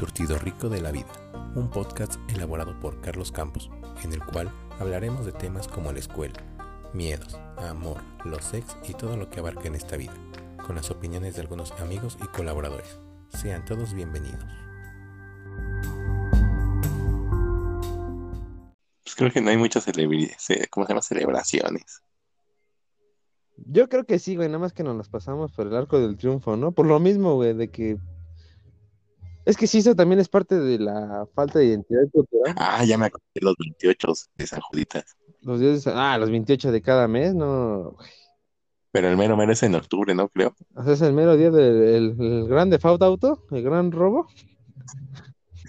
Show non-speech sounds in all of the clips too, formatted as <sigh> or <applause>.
surtido rico de la vida, un podcast elaborado por Carlos Campos, en el cual hablaremos de temas como la escuela, miedos, amor, los sex y todo lo que abarca en esta vida, con las opiniones de algunos amigos y colaboradores. Sean todos bienvenidos. Pues creo que no hay muchas celebridades, ¿cómo se llama? Celebraciones. Yo creo que sí, güey, nada más que nos las pasamos por el arco del triunfo, ¿no? Por lo mismo, güey, de que. Es que sí, eso también es parte de la falta de identidad cultural. Ah, ya me acordé los 28 de San Juditas. Los días de San- Ah, los 28 de cada mes, no. Pero el mero mero es en octubre, ¿no? Creo. O sea, es el mero día del el, el gran default auto, el gran robo.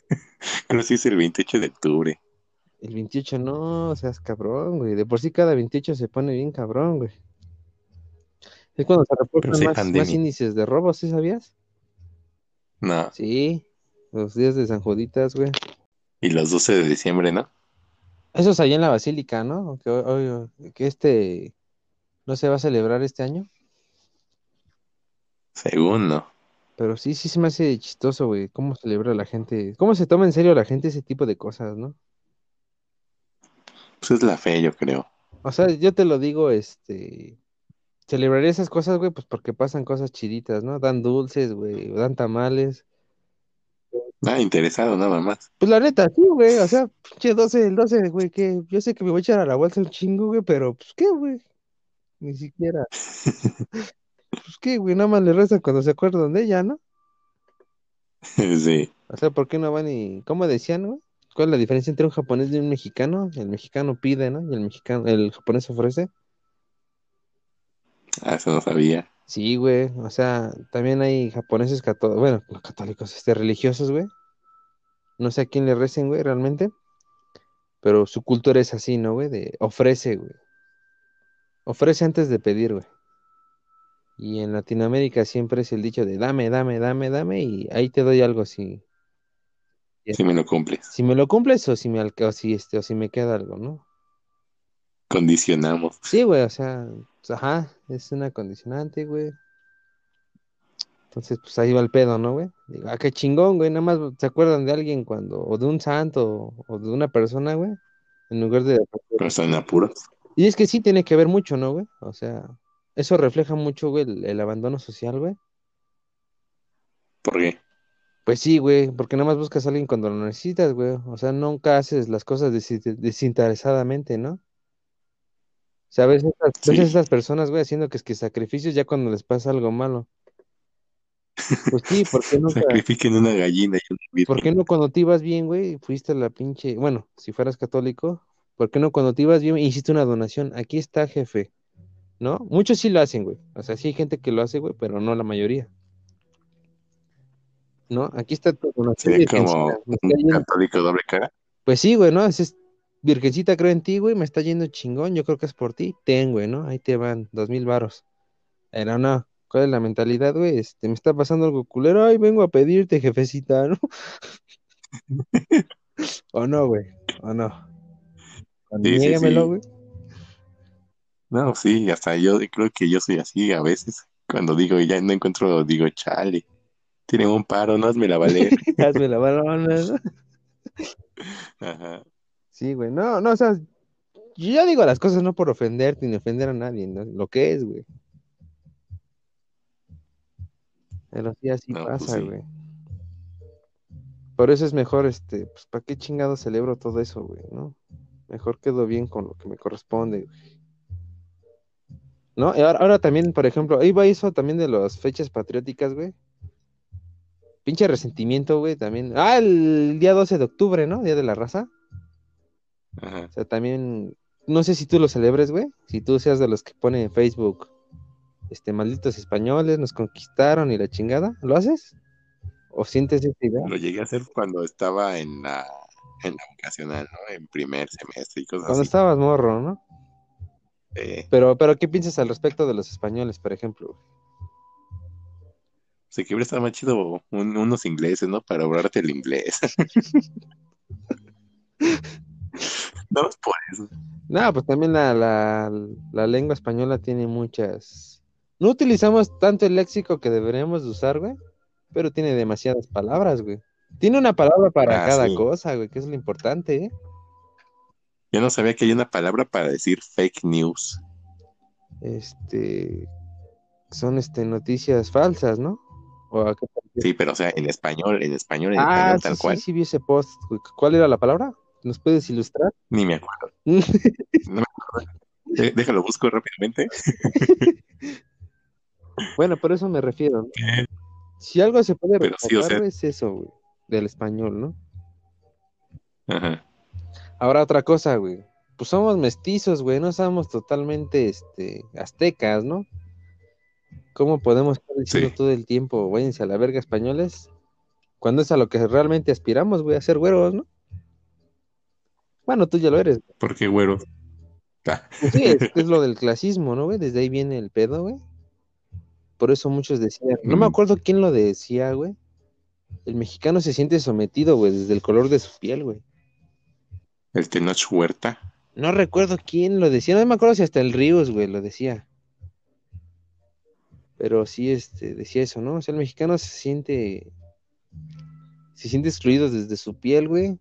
<laughs> Creo que sí es el 28 de octubre. El 28 no, seas cabrón, güey. De por sí cada 28 se pone bien cabrón, güey. Es cuando se Pero reportan más, más índices de robos, ¿sí sabías? No. Sí, los días de San Juditas, güey. Y los 12 de diciembre, ¿no? Eso es allá en la Basílica, ¿no? Que, hoy- que este no se va a celebrar este año. Según, ¿no? Pero sí, sí se me hace chistoso, güey. ¿Cómo celebra la gente? ¿Cómo se toma en serio la gente ese tipo de cosas, no? Pues es la fe, yo creo. O sea, yo te lo digo, este, celebraré esas cosas, güey, pues porque pasan cosas chiditas, ¿no? Dan dulces, güey, dan tamales. Nada interesado, nada más. Pues la neta, sí, güey, o sea, pinche 12, el 12, güey, que yo sé que me voy a echar a la bolsa un chingo, güey, pero pues qué, güey, ni siquiera. <laughs> Pues qué, güey, nada más le resta cuando se acuerdan de ella, ¿no? <laughs> Sí. O sea, ¿por qué no van y, cómo decían, güey? ¿Cuál es la diferencia entre un japonés y un mexicano? El mexicano pide, ¿no? Y el mexicano, el japonés ofrece. Ah, eso no sabía. Sí, güey, o sea, también hay japoneses católicos, bueno, no católicos, este, religiosos, güey. No sé a quién le recen, güey, realmente. Pero su cultura es así, ¿no, güey? De ofrece, güey. Ofrece antes de pedir, güey. Y en Latinoamérica siempre es el dicho de dame, dame, dame, dame, y ahí te doy algo si, Si me lo cumples. si me lo cumples o si me o si este, o si me queda algo, ¿no? Condicionamos. Sí, güey, o sea, pues, ajá, es una condicionante, güey. Entonces, pues ahí va el pedo, ¿no, güey? Digo, ah, qué chingón, güey, nada más se acuerdan de alguien cuando, o de un santo, o de una persona, güey, en lugar de... Pero están en apuros. Y es que sí tiene que ver mucho, ¿no, güey? O sea, eso refleja mucho, güey, el, el abandono social, güey. ¿Por qué? Pues sí, güey, porque nada más buscas a alguien cuando lo necesitas, güey. O sea, nunca haces las cosas desi- desinteresadamente, ¿no? Sea, ves Sí. estas personas, güey, haciendo que es que sacrificios ya cuando les pasa algo malo. Pues sí, ¿por qué <laughs> nunca? Sacrifiquen una gallina y un ¿Por qué no cuando te ibas bien, güey, fuiste a la pinche, bueno, si fueras católico, ¿por qué no cuando te ibas bien hiciste una donación? Aquí está, jefe, ¿no? Muchos sí lo hacen, güey. O sea, sí hay gente que lo hace, güey, pero no la mayoría. ¿No? Aquí está tu donación, Sería como un católico doble cara. Pues sí, güey, ¿no? Es- Virgencita, creo en ti, güey, me está yendo chingón, yo creo que es por ti. Ten, güey, ¿no? Ahí te van, dos mil varos. Pero no, ¿cuál es la mentalidad, güey? Este, me está pasando algo culero, ay, vengo a pedirte, jefecita, ¿no? <laughs> ¿O no, güey? ¿O no? Sí, sí, güey. No, sí, hasta yo creo que yo soy así a veces. Cuando digo, ya no encuentro, digo, chale, tienen un paro, no hazme la valer. <laughs> Hazme la balona, ¿no? <laughs> Ajá. Sí, güey, no, no, o sea, yo digo las cosas no por ofenderte ni ofender a nadie, ¿no? Lo que es, güey. Pero sí, así No, pues pasa, sí. güey. Por eso es mejor, este, pues, ¿para qué chingado celebro todo eso, güey, no? Mejor quedo bien con lo que me corresponde, güey. ¿No? Ahora, ahora también, por ejemplo, ahí va eso también de las fechas patrióticas, güey. Pinche resentimiento, güey, también. Ah, el día 12 de octubre, ¿no? Día de la raza. Ajá. O sea, también, no sé si tú lo celebres, güey. Si tú seas de los que pone en Facebook, este, malditos españoles, nos conquistaron y la chingada. ¿Lo haces? ¿O sientes esa idea? Lo llegué a hacer cuando estaba en la, en la vocacional, ¿no? En primer semestre y cosas Cuando así. estabas morro, ¿no? Eh, Pero, pero, ¿qué piensas al respecto de los españoles, por ejemplo? se que hubiera estado más chido un- unos ingleses, ¿no? Para hablarte el inglés. <laughs> no es por eso. No, pues también la, la, la lengua española tiene muchas... No utilizamos tanto el léxico que deberíamos de usar, güey, pero tiene demasiadas palabras, güey. Tiene una palabra para Ah, cada sí. cosa, güey, que es lo importante, ¿eh? Yo no sabía que hay una palabra para decir fake news. Este, son este noticias falsas, ¿no? ¿O a qué te refieres? Sí, pero o sea, en español, en español, en Ah, español sí, tal sí, cual. sí, vi ese post. ¿Cuál era la palabra? ¿Nos puedes ilustrar? Ni me acuerdo. <laughs> No me acuerdo. Dé- Déjalo, busco rápidamente. <laughs> Bueno, por eso me refiero, ¿no? Si algo se puede Pero sí, o rescatar sea- es eso, güey, del español, ¿no? Ajá. Ahora otra cosa, güey. Pues somos mestizos, güey, no somos totalmente, este, aztecas, ¿no? ¿Cómo podemos estar diciendo Sí. todo el tiempo, váyanse a la verga españoles? Cuando es a lo que realmente aspiramos, güey, a ser güeros, ¿no? Bueno, tú ya lo eres. ¿Por qué güero? Ah, Pues sí, es, <laughs> es lo del clasismo, ¿no, güey? Desde ahí viene el pedo, güey. Por eso muchos decían, no me Mm. acuerdo quién lo decía, güey. El mexicano se siente sometido, güey, desde el color de su piel, güey. el Tenoch Huerta. No recuerdo quién lo decía, no me acuerdo si hasta el Ríos, güey, lo decía. Pero sí, este, decía eso, ¿no? O sea, el mexicano se siente, se siente excluido desde su piel, güey.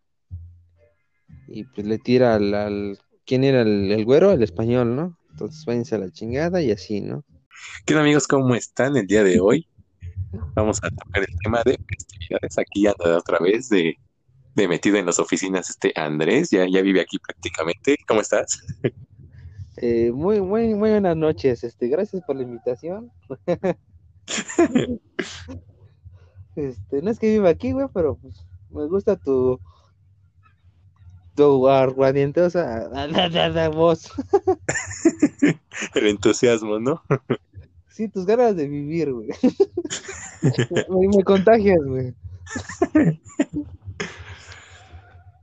Y pues le tira al, al- ¿quién era el, el güero? El español, ¿no? Entonces váyanse a la chingada y así, ¿no? ¿Qué tal, amigos? ¿Cómo están el día de hoy? Vamos a tocar el tema de festividades. Aquí anda otra vez de, de metido en las oficinas este Andrés. Ya, ya vive aquí prácticamente. ¿Cómo estás? <laughs> Eh, muy, muy, muy buenas noches, este, gracias por la invitación. <laughs> <laughs> Este, no es que viva aquí, güey, pero pues, me gusta tu tu aguardientosa voz. El entusiasmo, ¿no? <laughs> Sí, tus ganas de vivir, güey. <laughs> Me, me contagias, güey.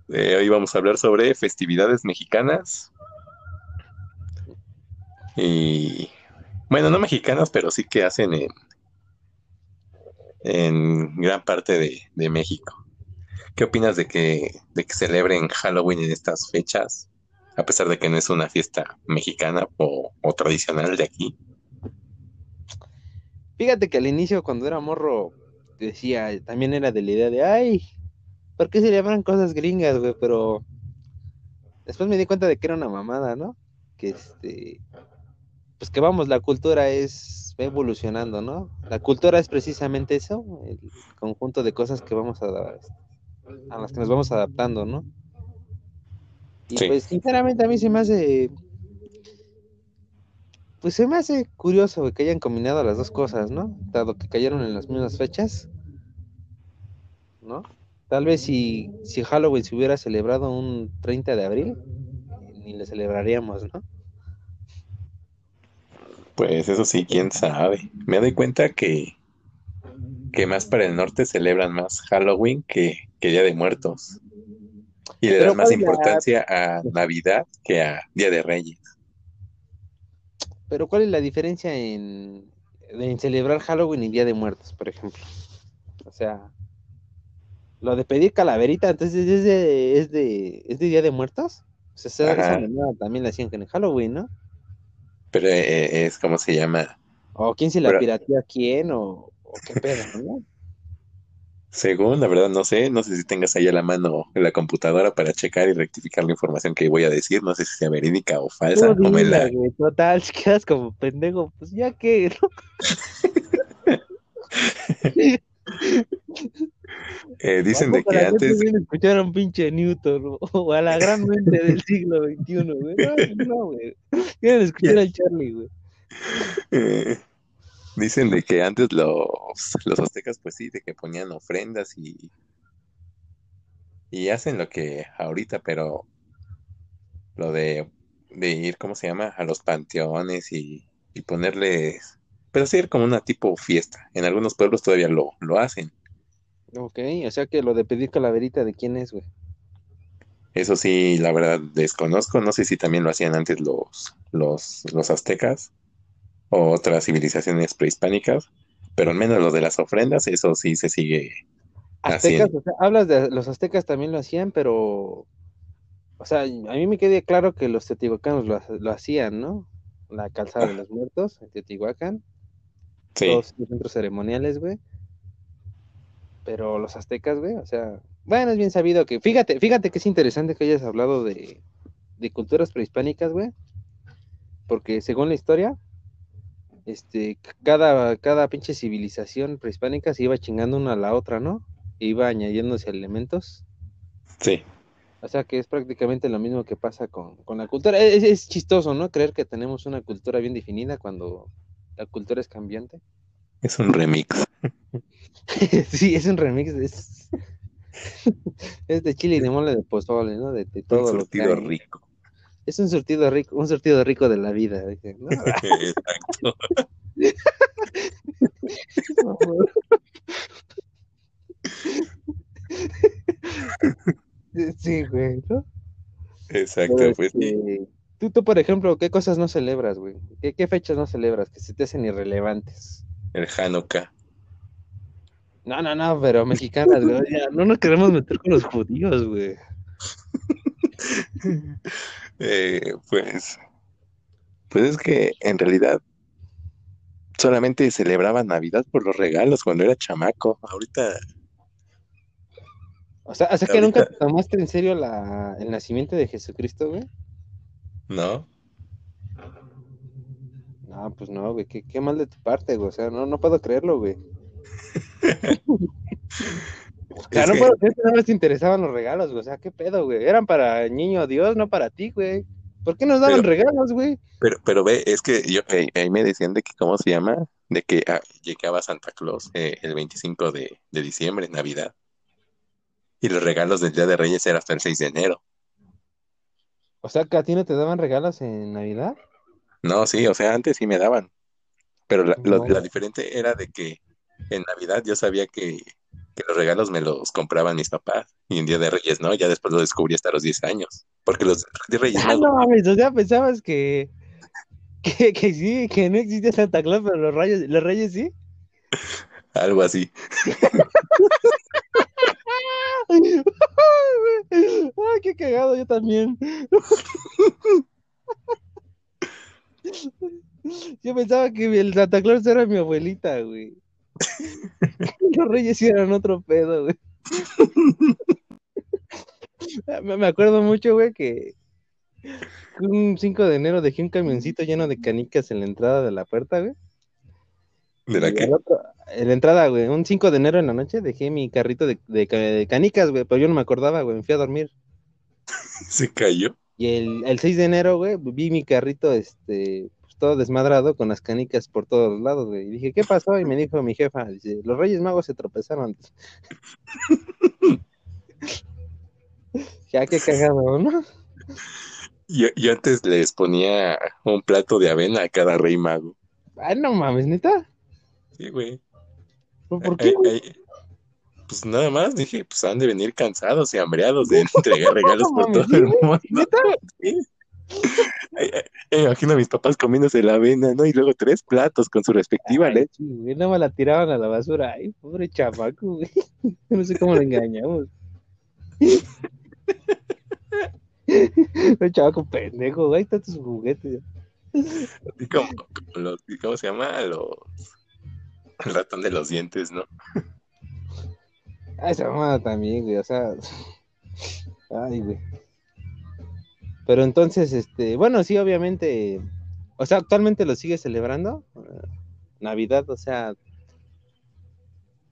Eh, hoy vamos a hablar sobre festividades mexicanas. Y bueno, no mexicanas, pero sí que hacen en, en gran parte de, de México. ¿Qué opinas de que, de que celebren Halloween en estas fechas? A pesar de que no es una fiesta mexicana o, o tradicional de aquí. Fíjate que al inicio, cuando era morro, decía, también era de la idea de, ay, ¿por qué se llaman cosas gringas, güey? Pero después me di cuenta de que era una mamada, ¿no? Que este, pues que vamos, la cultura es va evolucionando, ¿no? La cultura es precisamente eso, el conjunto de cosas que vamos a a las que nos vamos adaptando, ¿no? Y Sí. pues sinceramente a mí se me hace pues se me hace curioso que hayan combinado las dos cosas, ¿no? Dado que cayeron en las mismas fechas, ¿no? Tal vez si, si Halloween se hubiera celebrado un 30 de abril, ni le celebraríamos, ¿no? Pues eso sí, quién sabe. Me doy cuenta que, que más para el norte celebran más Halloween que, que Día de Muertos. Y le dan más ¿cuál es la- importancia a Navidad que a Día de Reyes. Pero ¿cuál es la diferencia en, en celebrar Halloween y Día de Muertos, por ejemplo? O sea, lo de pedir calaverita, entonces es de, es de, es de Día de Muertos. O sea, esa, esa mamada también la hacían en Halloween, ¿no? Pero eh, es como se llama. O quién se la Pero- pirateó a quién, o, o qué pedo, ¿no? Según, la verdad, no sé. No sé si tengas ahí a la mano la computadora para checar y rectificar la información que voy a decir. No sé si sea verídica o falsa. Tú o me la- güey, total, <laughs> si quedas como pendejo, pues ya que, <laughs> ¿no? Eh, dicen de que antes. viene a escuchar a un pinche Newton o, o a la gran mente del siglo XXI, güey. No, no, güey. Quieren escuchar al Charlie, güey. eh, dicen de que antes los, los aztecas, pues sí, de que ponían ofrendas y. Y hacen lo que ahorita, pero lo de, de ir, ¿cómo se llama? A los panteones y, y ponerles, pero hacer como una tipo fiesta. En algunos pueblos todavía lo, lo hacen. Ok, o sea que lo de pedir calaverita, ¿de quién es, güey? Eso sí, la verdad, desconozco. No sé si también lo hacían antes los, los, los aztecas o otras civilizaciones prehispánicas, pero al menos lo de las ofrendas, eso sí se sigue Aztecas, haciendo. o sea, hablas de los aztecas también lo hacían, pero, o sea, a mí me queda claro que los teotihuacanos lo, lo hacían, ¿no? La calzada de los muertos en Teotihuacán, Sí, todos los centros ceremoniales, güey. Pero los aztecas, güey, o sea, bueno, es bien sabido que, fíjate, fíjate que es interesante que hayas hablado de, de culturas prehispánicas, güey, porque según la historia, este, cada, cada pinche civilización prehispánica se iba chingando una a la otra, ¿no? Iba añadiéndose elementos. Sí. O sea que es prácticamente lo mismo que pasa con, con la cultura. Es, es chistoso, ¿no? Creer que tenemos una cultura bien definida cuando la cultura es cambiante. Es un remix. <laughs> sí, es un remix. Es, <laughs> es de chile y de mole de pozole, ¿no? De, de todo un lo que surtido hay. rico. Es un surtido rico, un surtido rico de la vida. dije, ¿no? <laughs> Exacto. <laughs> Sí, güey, ¿no? Exacto, Pero, pues sí. este, Tú, tú, por ejemplo, ¿qué cosas no celebras, güey? ¿Qué, qué fechas no celebras que se te hacen irrelevantes? El Hanukkah. No, no, no, pero mexicanas, güey. ya, no nos queremos meter con los judíos, güey. <laughs> Eh, pues, pues es que en realidad solamente celebraba Navidad por los regalos cuando era chamaco. Ahorita, O sea, o sea que Ahorita- nunca te tomaste en serio la, el nacimiento de Jesucristo, güey. ¿no? No, pues no, güey, qué, qué mal de tu parte, güey. O sea, no, no puedo creerlo, güey. <laughs> Claro, que- puedo creer que nada más te interesaban los regalos, güey. O sea, qué pedo, güey. Eran para niño Dios, no para ti, güey. ¿Por qué nos daban Pero- regalos, güey? Pero, pero ve, es que yo ahí me decían de que, ¿cómo se llama? De que ah, llegaba Santa Claus eh, el 25 de, de diciembre, Navidad. Y los regalos del Día de Reyes eran hasta el 6 de enero. O sea, que a ti no te daban regalos en Navidad. No, sí, o sea, antes sí me daban. Pero la, lo- No. la diferente era de que en Navidad yo sabía que, que los regalos me los compraban mis papás. Y en Día de Reyes no, ya después lo descubrí hasta los 10 años. Porque los de Reyes Ah, no mames, o sea, pensabas que, que, que sí, que no existía Santa Claus, pero los reyes, los reyes sí. <laughs> algo así. <laughs> Ay, qué cagado, yo también. <laughs> Yo pensaba que el Santa Claus era mi abuelita, güey. Los reyes eran otro pedo, güey. <laughs> Me acuerdo mucho, güey, que un 5 de enero dejé un camioncito lleno de canicas en la entrada de la puerta, güey. ¿De la Y otro- en la entrada, güey, un 5 de enero en la noche dejé mi carrito de, de ca- de canicas, güey, pero yo no me acordaba, güey, me fui a dormir. <laughs> Se cayó. Y el, el 6 de enero, güey, vi mi carrito, este, todo desmadrado con las canicas por todos lados, güey. Y dije, ¿qué pasó? Y me <laughs> dijo mi jefa, dice, los Reyes Magos se tropezaron. <laughs> Ya, qué cagado, ¿no? Yo, yo antes les ponía un plato de avena a cada rey mago. Ay, no mames, neta. Sí, güey. ¿Por, Ay, qué? güey? ay, Pues nada más dije, pues han de venir cansados y hambreados de <laughs> entregar regalos por todo el mundo. ¿Neta? Sí. Ay, ay, ay, imagino a mis papás comiéndose la avena, ¿no? Y luego tres platos con su respectiva Ay, leche. sí, güey, nada más la tiraban a la basura. Ay, pobre chamaco, güey. <laughs> No sé cómo le engañamos. Un chavaco pendejo, güey, ahí están tus juguetes. Los, ¿cómo se llama? Los, el ratón de los dientes, ¿no? Ah, esa mamada también, güey, o sea. Ay, güey. Pero entonces, este, bueno, sí, obviamente. O sea, actualmente lo sigue celebrando. eh, Navidad, o sea,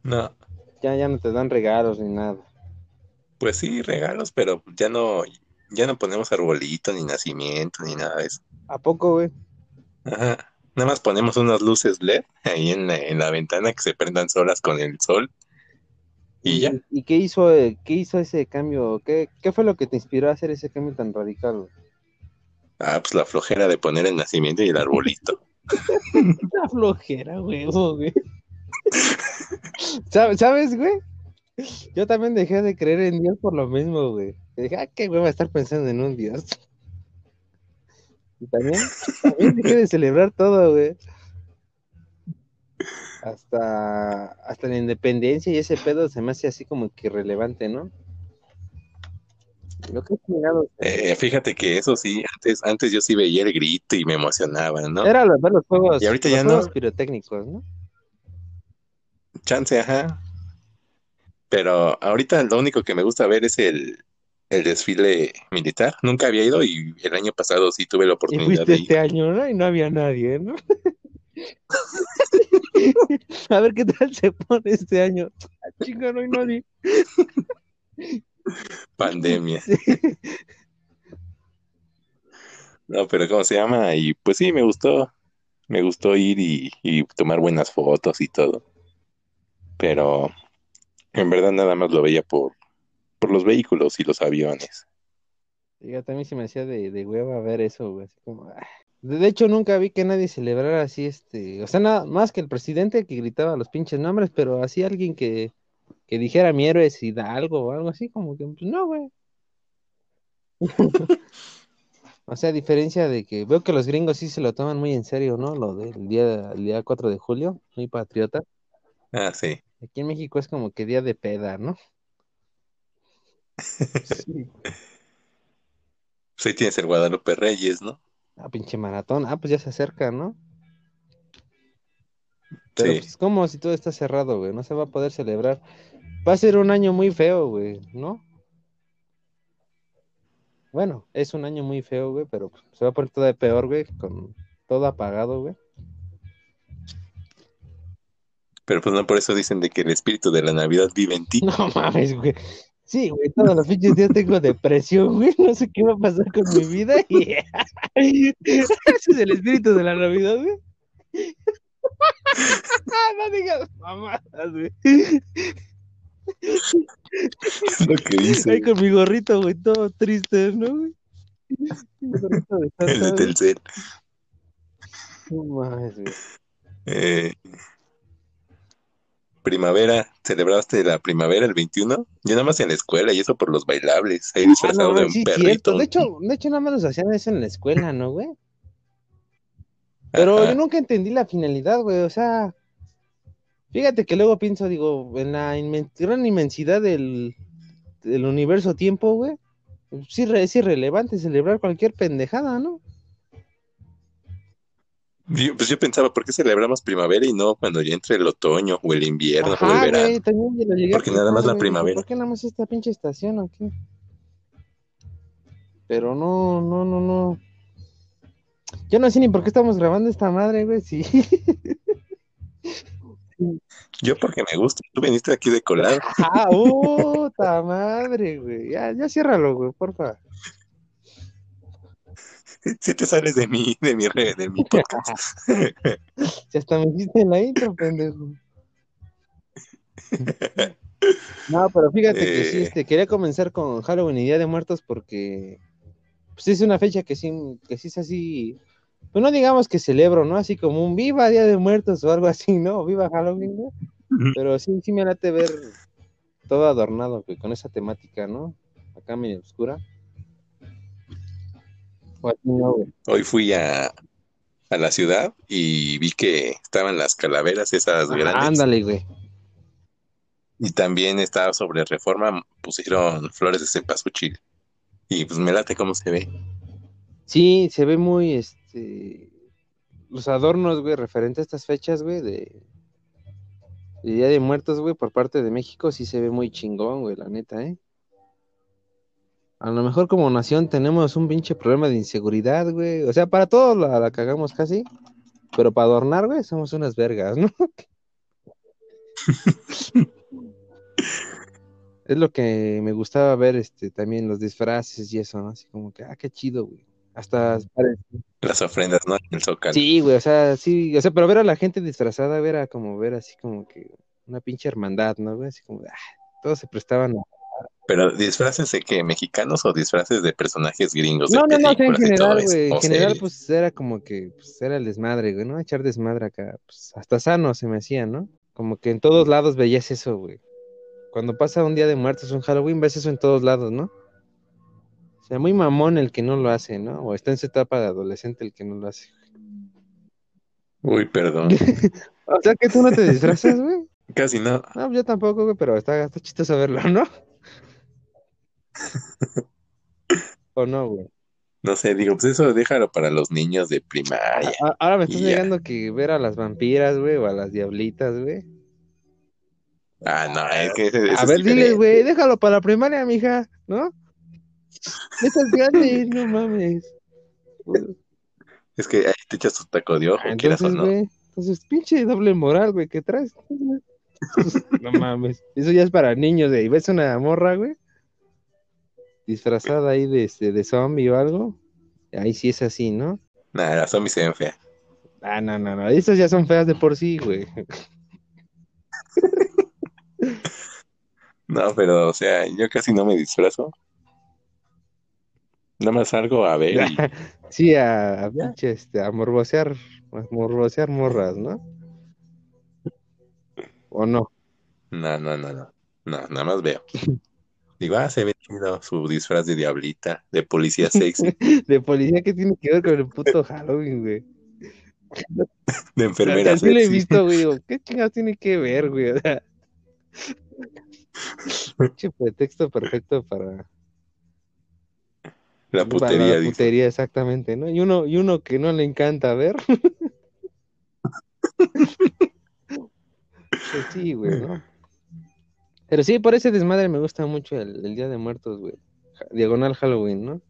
No, ya, ya no te dan regalos ni nada. pues sí, regalos, pero ya no, ya no ponemos arbolito, ni nacimiento, ni nada de eso. ¿A poco, güey? Ajá. Nada más ponemos unas luces LED ahí en la, en la ventana que se prendan solas con el sol. Y ya. ¿Y qué hizo, eh, qué hizo ese cambio? ¿Qué, ¿Qué fue lo que te inspiró a hacer ese cambio tan radical, güey? Ah, pues la flojera de poner el nacimiento y el arbolito. <laughs> Una flojera, güey, güey. ¿Sabes, ¿Sabes, güey? Yo también dejé de creer en Dios por lo mismo, güey. Dije, ah, qué güey va a estar pensando en un Dios. Y también, también dejé de celebrar todo, güey. Hasta, hasta la independencia y ese pedo se me hace así como que irrelevante, ¿no? Lo que chingados. Eh, fíjate que eso sí, antes, antes yo sí veía el grito y me emocionaba, ¿no? Era lo- ver los juegos, Y ahorita los ya no. juegos pirotécnicos, ¿no? Chance, ajá. Pero ahorita lo único que me gusta ver es el, el desfile militar. Nunca había ido y el año pasado sí tuve la Y oportunidad fuiste de ir. este año, ¿no? Y no había nadie, ¿no? <laughs> <laughs> A ver qué tal se pone este año. Ah, Chinga, no hay nadie. Pandemia. No, pero ¿cómo se llama? Y pues sí, me gustó. Me gustó ir y, y tomar buenas fotos y todo. Pero en verdad nada más lo veía por, por los vehículos y los aviones. Diga, también se me hacía de, de hueva ver eso, güey. Así como, ah. De hecho, nunca vi que nadie celebrara así, este, o sea, nada más que el presidente que gritaba los pinches nombres, pero así alguien que, que dijera mi héroe es Hidalgo o algo así, como que, pues no, güey. <laughs> <laughs> O sea, a diferencia de que veo que los gringos sí se lo toman muy en serio, ¿no? Lo del día, el día 4 de julio, muy patriota. Ah, sí. Aquí en México es como que día de peda, ¿no? <laughs> Sí. Pues ahí tienes el Guadalupe Reyes, ¿no? Ah, pinche maratón. Ah, pues ya se acerca, ¿no? Pero Sí. pues como si todo está cerrado, güey, no se va a poder celebrar. Va a ser un año muy feo, güey, ¿no? Bueno, es un año muy feo, güey, pero pues, se va a poner todavía peor, güey, con todo apagado, güey. Pero pues no por eso dicen de que el espíritu de la Navidad vive en ti. <laughs> No mames, güey. Sí, güey, todos los pinches días tengo depresión, güey. No sé qué va a pasar con mi vida. Y... <laughs> Ese es el espíritu de la Navidad, güey. <laughs> no digas mamadas, güey. Es lo que Ahí dice con mi gorrito, güey, todo triste, ¿no, güey? Mi gorrito de <laughs> el. Telcel. No mames, güey. Eh, primavera, ¿celebraste la primavera el 21? Yo nada más en la escuela y eso por los bailables, ahí Ah, disfrazado no, de un sí, perrito. cierto. De hecho, de hecho, nada más nos hacían eso en la escuela, ¿no, güey? Pero Ajá. yo nunca entendí la finalidad, güey. O sea, fíjate que luego pienso, digo, en la inmen- gran inmensidad del, del universo tiempo, güey. Sí, re- es irrelevante celebrar cualquier pendejada, ¿no? Yo- pues yo pensaba, ¿por qué celebramos primavera y no cuando ya entre el otoño o el invierno o el verano? güey, también yo lo llegué a Porque nada más la primavera. ¿Por qué nada más esta pinche estación o qué? Pero no, no, no, no. Yo no sé ni por qué estamos grabando esta madre, güey, sí. Yo porque me gusta, tú viniste aquí de colado. Ah, puta madre, güey. Ya, ya ciérralo, güey, porfa. <laughs> Si te sales de mi, de mi red, de mi podcast. <laughs> Si hasta me hiciste en la intro, pendejo. <laughs> No, pero fíjate que sí, Eh. este, quería comenzar con Halloween y Día de Muertos porque pues es una fecha que sí, que sí es así, pues no digamos que celebro, ¿no? Así como un viva Día de Muertos o algo así, ¿no? Viva Halloween, ¿no? Pero sí, sí me late ver todo adornado, con esa temática, ¿no? Acá medio oscura. No, güey. Hoy fui a, a la ciudad y vi que estaban las calaveras esas Ajá, grandes. Ándale, güey. Y también estaba sobre reforma, pusieron flores de cempasúchil. Y pues me late cómo se ve. Sí, se ve muy, este, los adornos, güey, referente a estas fechas, güey, de, de Día de Muertos, güey, por parte de México, sí se ve muy chingón, güey, la neta, ¿eh? A lo mejor como nación tenemos un pinche problema de inseguridad, güey. O sea, para todos la, la cagamos casi, pero para adornar, güey, somos unas vergas, ¿no? <laughs> Es lo que me gustaba ver, este, también los disfraces y eso, ¿no? Así como que, ah, qué chido, güey. Hasta Las ofrendas, ¿no? En el zócalo. Sí, güey, o sea, sí, o sea, pero ver a la gente disfrazada, ver a como ver así como que una pinche hermandad, ¿no, güey? Así como, ah, todos se prestaban. a- Pero disfraces de qué, mexicanos o disfraces de personajes gringos de No, no, no, en general, güey, en general, pues era como que, pues era el desmadre, güey, ¿no? Echar desmadre acá, pues hasta sano se me hacía, ¿no? Como que en todos lados veías eso, güey. Cuando pasa un día de muertos, un Halloween, ves eso en todos lados, ¿no? O sea, muy mamón el que no lo hace, ¿no? O está en su etapa de adolescente el que no lo hace. Uy, perdón. <laughs> O sea, que tú no te disfrazas, güey. Casi no. No, yo tampoco, güey, pero está, está chistoso verlo, ¿no? ¿O no, güey? No sé, digo, pues eso déjalo para los niños de primaria. A- Ahora me estás negando que ver a las vampiras, güey, o a las diablitas, güey. Ah, no, es que ese- ese A es ver, dile, diferente. güey, déjalo para la primaria, mija, ¿no? Es el grande, no mames. Es que ahí te echas tu taco de ojo, Ah, quieras o Entonces, no. güey, entonces, pinche doble moral, güey, ¿qué traes? <laughs> No mames, eso ya es para niños, güey. ¿Ves una morra, güey? Disfrazada ahí de, este, de zombie o algo. Ahí sí es así, ¿no? Nada, las zombies se ven feas. Ah, no, no, no. Esas ya son feas de por sí, güey. <laughs> No, pero, o sea, yo casi no me disfrazo. Nada más salgo a ver y <laughs> Sí, a, a pinche, este, a morbosear, a morbosear morras, ¿no? ¿O no? No, no, no, no. No, nada más veo. <laughs> Digo, ah, se ve chido su disfraz de diablita, de policía sexy, <laughs> De policía, ¿qué tiene que ver con el puto Halloween, güey? de enfermera Así lo he sexy. visto, güey. Digo, ¿qué chingados tiene que ver, güey? O sea, pretexto perfecto para, La para putería, la dice. putería, exactamente, ¿no? Y uno, y uno que no le encanta ver. <laughs> Pues sí, güey, ¿no? Pero sí, por ese desmadre me gusta mucho el, el Día de Muertos, güey. Diagonal Halloween, ¿no?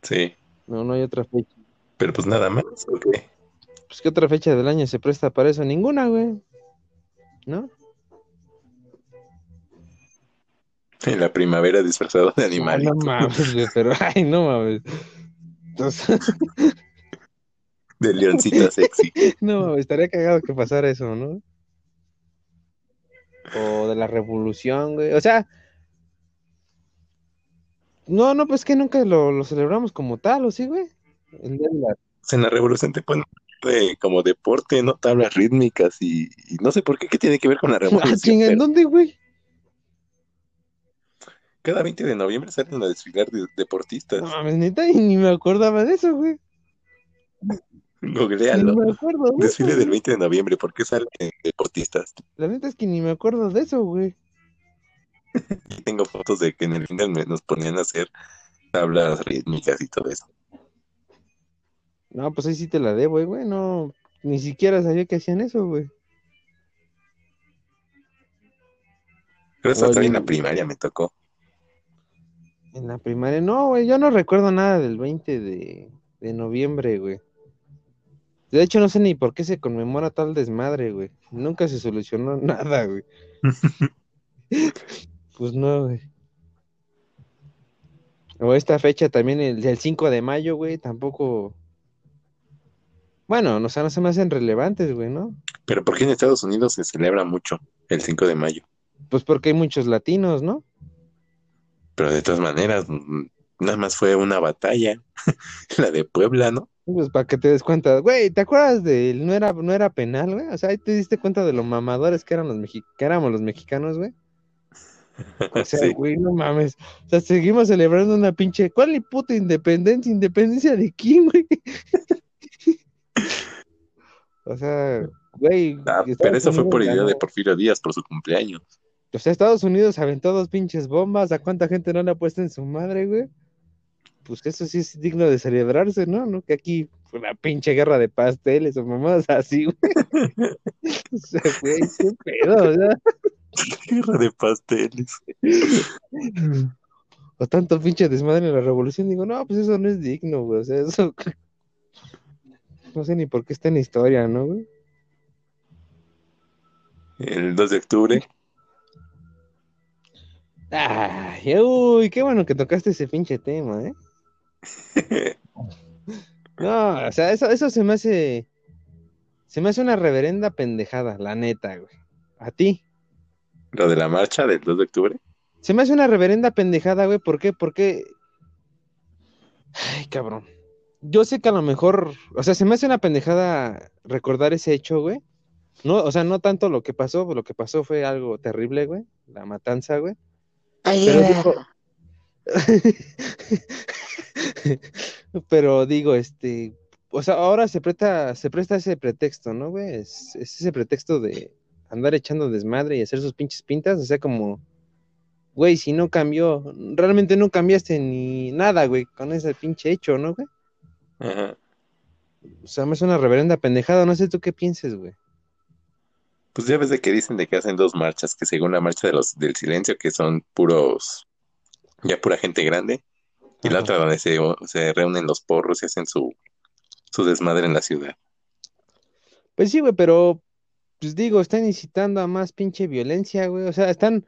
Sí, No, no hay otra fecha. pero pues nada más, ¿o qué? Pues, ¿qué otra fecha del año se presta para eso? Ninguna, güey. ¿No? En la primavera disfrazado de animalito. no mames, güey, pero, <laughs> ay, no mames. Entonces, De leoncita sexy. <laughs> no mames, estaría cagado que pasara eso, ¿no? O de la revolución, güey. O sea, no, no, pues que nunca lo, lo celebramos como tal, ¿o sí, güey? El día de la- en la revolución te ponen de- como deporte, ¿no? Tablas rítmicas y, y no sé por qué, ¿qué tiene que ver con la <laughs> Ah, revolución? ¿en dónde, güey? cada 20 de noviembre salen a desfilar de- deportistas. No mames, neta, y ni me acordaba de eso, güey. <laughs> Googlealo. me acuerdo de Desfile eso, del güey. 20 de noviembre, ¿por qué salen deportistas? La neta es que ni me acuerdo de eso, güey. Y tengo fotos de que en el final nos ponían a hacer tablas rítmicas y todo eso. No, pues ahí sí te la debo, eh, güey. No, ni siquiera sabía que hacían eso, güey. Oye, todavía en la no. primaria me tocó. En la primaria, no, güey, yo no recuerdo nada del 20 de, de noviembre, güey. De hecho, no sé ni por qué se conmemora tal desmadre, güey. Nunca se solucionó <laughs> nada, güey. <laughs> Pues no, güey. O esta fecha también, el del 5 de mayo, güey, tampoco. Bueno, no, o sea, no se me hacen relevantes, güey, ¿no? Pero ¿por qué en Estados Unidos se celebra mucho el 5 de mayo? Pues porque hay muchos latinos, ¿no? Pero de todas maneras, mm, nada más fue una batalla, <laughs> la de Puebla, ¿no? Pues para que te des cuenta, güey, ¿te acuerdas de no era, no era penal, güey? O sea, ahí te diste cuenta de lo mamadores que eran los mexi- que éramos los mexicanos, güey. <laughs> O sea, Sí. güey, no mames. O sea, seguimos celebrando una pinche. ¿Cuál ni puta independencia? ¿Independencia de quién, güey? <laughs> O sea, güey. Ah, pero eso fue por idea de. Porfirio Díaz, por su cumpleaños. O sea, Estados Unidos aventó dos pinches bombas. ¿A cuánta gente no le ha puesto en su madre, güey? Pues que eso sí es digno de celebrarse, ¿no? ¿No? Que aquí fue una pinche guerra de pasteles o mamadas así, güey. <laughs> O sea, güey, qué pedo, sea. <laughs> Guerra de pasteles. O tanto pinche desmadre en la revolución. Digo, no, pues eso no es digno, güey. O sea, eso. <laughs> No sé ni por qué está en la historia, ¿no, güey? El 2 de octubre. Ay, uy, qué bueno que tocaste ese pinche tema, ¿eh? No, o sea, eso, eso se me hace. Se me hace una reverenda pendejada, la neta, güey. A ti. Lo de la marcha del 2 de octubre. Se me hace una reverenda pendejada, güey. ¿Por qué? Porque. Ay, cabrón. Yo sé que a lo mejor. O sea, se me hace una pendejada recordar ese hecho, güey. No, o sea, no tanto lo que pasó, lo que pasó fue algo terrible, güey. La matanza, güey. Pero. <laughs> <laughs> Pero digo, este. O sea, ahora se presta, se presta ese pretexto, ¿no, güey? Es, es ese pretexto de andar echando desmadre y hacer sus pinches pintas. O sea, como. Güey, si no cambió, realmente no cambiaste ni nada, güey, con ese pinche hecho, ¿no, güey? Ajá. O sea, me es una reverenda pendejada, no sé tú qué pienses, güey. Pues ya ves de que dicen de que hacen dos marchas, que según la marcha de los del silencio, que son puros, ya pura gente grande, y la otra donde se, se reúnen los porros y hacen su, su desmadre en la ciudad. Pues sí, güey, pero, pues digo, están incitando a más pinche violencia, güey. O sea, están,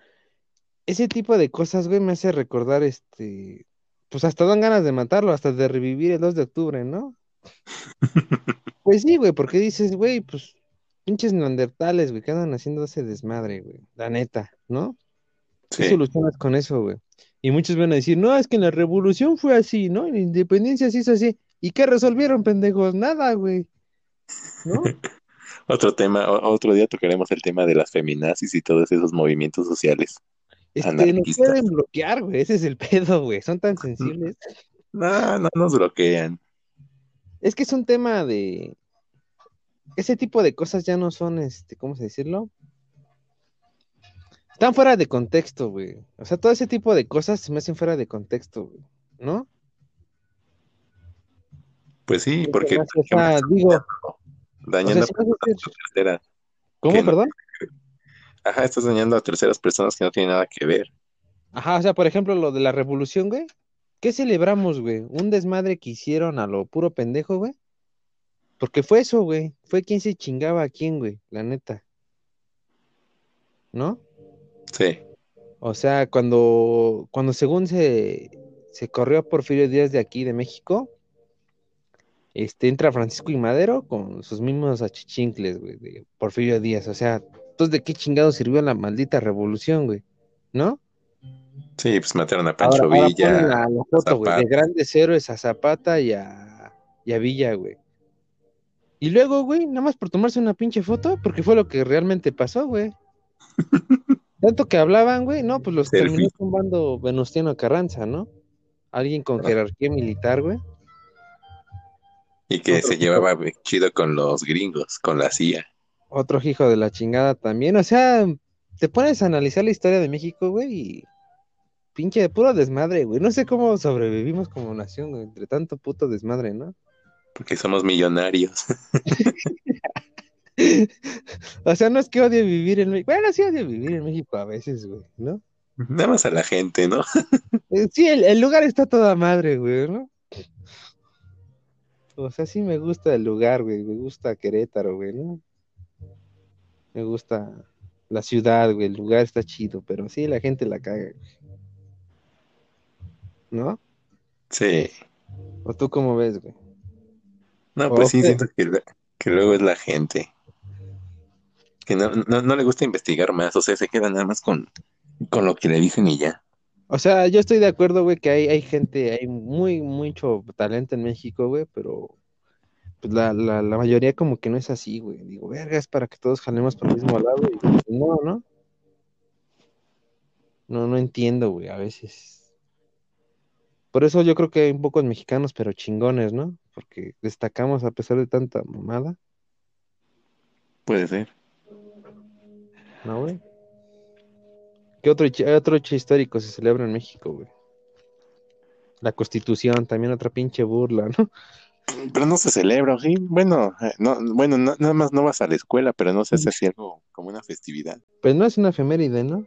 ese tipo de cosas, güey, me hace recordar, este, pues hasta dan ganas de matarlo, hasta de revivir el 2 de octubre, ¿no? <laughs> Pues sí, güey, porque dices, güey, pues pinches neandertales, güey, que andan haciendo ese desmadre, güey, la neta, ¿no? ¿Qué Sí, solucionas con eso, güey? Y muchos van a decir, no, es que en la revolución fue así, ¿no? En la independencia se hizo así. ¿Y qué resolvieron, pendejos? Nada, güey, ¿no? <laughs> otro tema, otro día tocaremos el tema de las feminazis y todos esos movimientos sociales Este, nos pueden bloquear, güey, ese es el <laughs> pedo, güey, son tan sensibles. <laughs> No, no nos bloquean. Es que es un tema de... Ese tipo de cosas ya no son, este, ¿cómo se decirlo? Están fuera de contexto, güey. O sea, todo ese tipo de cosas se me hacen fuera de contexto, güey, ¿no? Pues sí, porque me hace, o sea, digo, o dañando sea, si. ¿Cómo, no- perdón? Ajá, estás dañando a terceras personas que no tienen nada que ver. Ajá, o sea, por ejemplo, lo de la revolución, güey. ¿Qué celebramos, güey? ¿Un desmadre que hicieron a lo puro pendejo, güey? Porque fue eso, güey. Fue quien se chingaba a quién, güey, la neta. ¿No? Sí, O sea, cuando, cuando según se, se corrió a Porfirio Díaz de aquí, de México, este, entra Francisco y Madero con sus mismos achichincles, güey, de Porfirio Díaz. O sea, entonces, ¿de qué chingado sirvió la maldita revolución, güey? ¿No? sí, pues mataron a Pancho Ahora, ahora Villa. ponen la, la foto, güey, de grandes héroes a Zapata y a, y a Villa, güey. Y luego, güey, nada más por tomarse una pinche foto, porque fue lo que realmente pasó, güey. <laughs> Tanto que hablaban, güey, no, pues los Selfie. terminó tumbando Venustiano Carranza, ¿no? Alguien con Ah. jerarquía militar, güey. Y que Otro se llevaba chido con los gringos, con la CIA. Otro hijo de la chingada también. O sea, te pones a analizar la historia de México, güey, y pinche de puro desmadre, güey. No sé cómo sobrevivimos como nación, güey, entre tanto puto desmadre, ¿no? Porque somos millonarios. <laughs> <laughs> O sea, no es que odie vivir en México. Bueno, sí odio vivir en México a veces, güey, ¿no? Nada más a la gente, ¿no? Eh, Sí, el, el lugar está toda madre, güey, ¿no? O sea, sí me gusta el lugar, güey. Me gusta Querétaro, güey, ¿no? Me gusta la ciudad, güey. El lugar está chido, pero sí, la gente la caga, güey. ¿no? Sí. ¿O tú cómo ves, güey? No, pues sí, siento que, que luego es la gente. Que no, no, no le gusta investigar más, o sea, se queda nada más con, con lo que le dicen y ya. O sea, yo estoy de acuerdo, güey, que hay, hay gente, hay muy, mucho talento en México, güey, pero pues la, la, la mayoría como que no es así, güey. Digo, verga, es para que todos jalemos por el mismo lado y pues, no, ¿no? No, no entiendo, güey, a veces. Por eso yo creo que hay un pocos mexicanos, pero chingones, ¿no? Porque destacamos a pesar de tanta mamada, Puede ser. ¿No, güey? ¿Qué otro, hecho- otro hecho histórico se celebra en México, güey? La Constitución, también otra pinche burla, ¿no? Pero no se celebra, ¿sí? Bueno, eh, no, bueno, no- nada más no vas a la escuela, pero no se hace así algo como una festividad. Pues no es una efeméride, ¿no?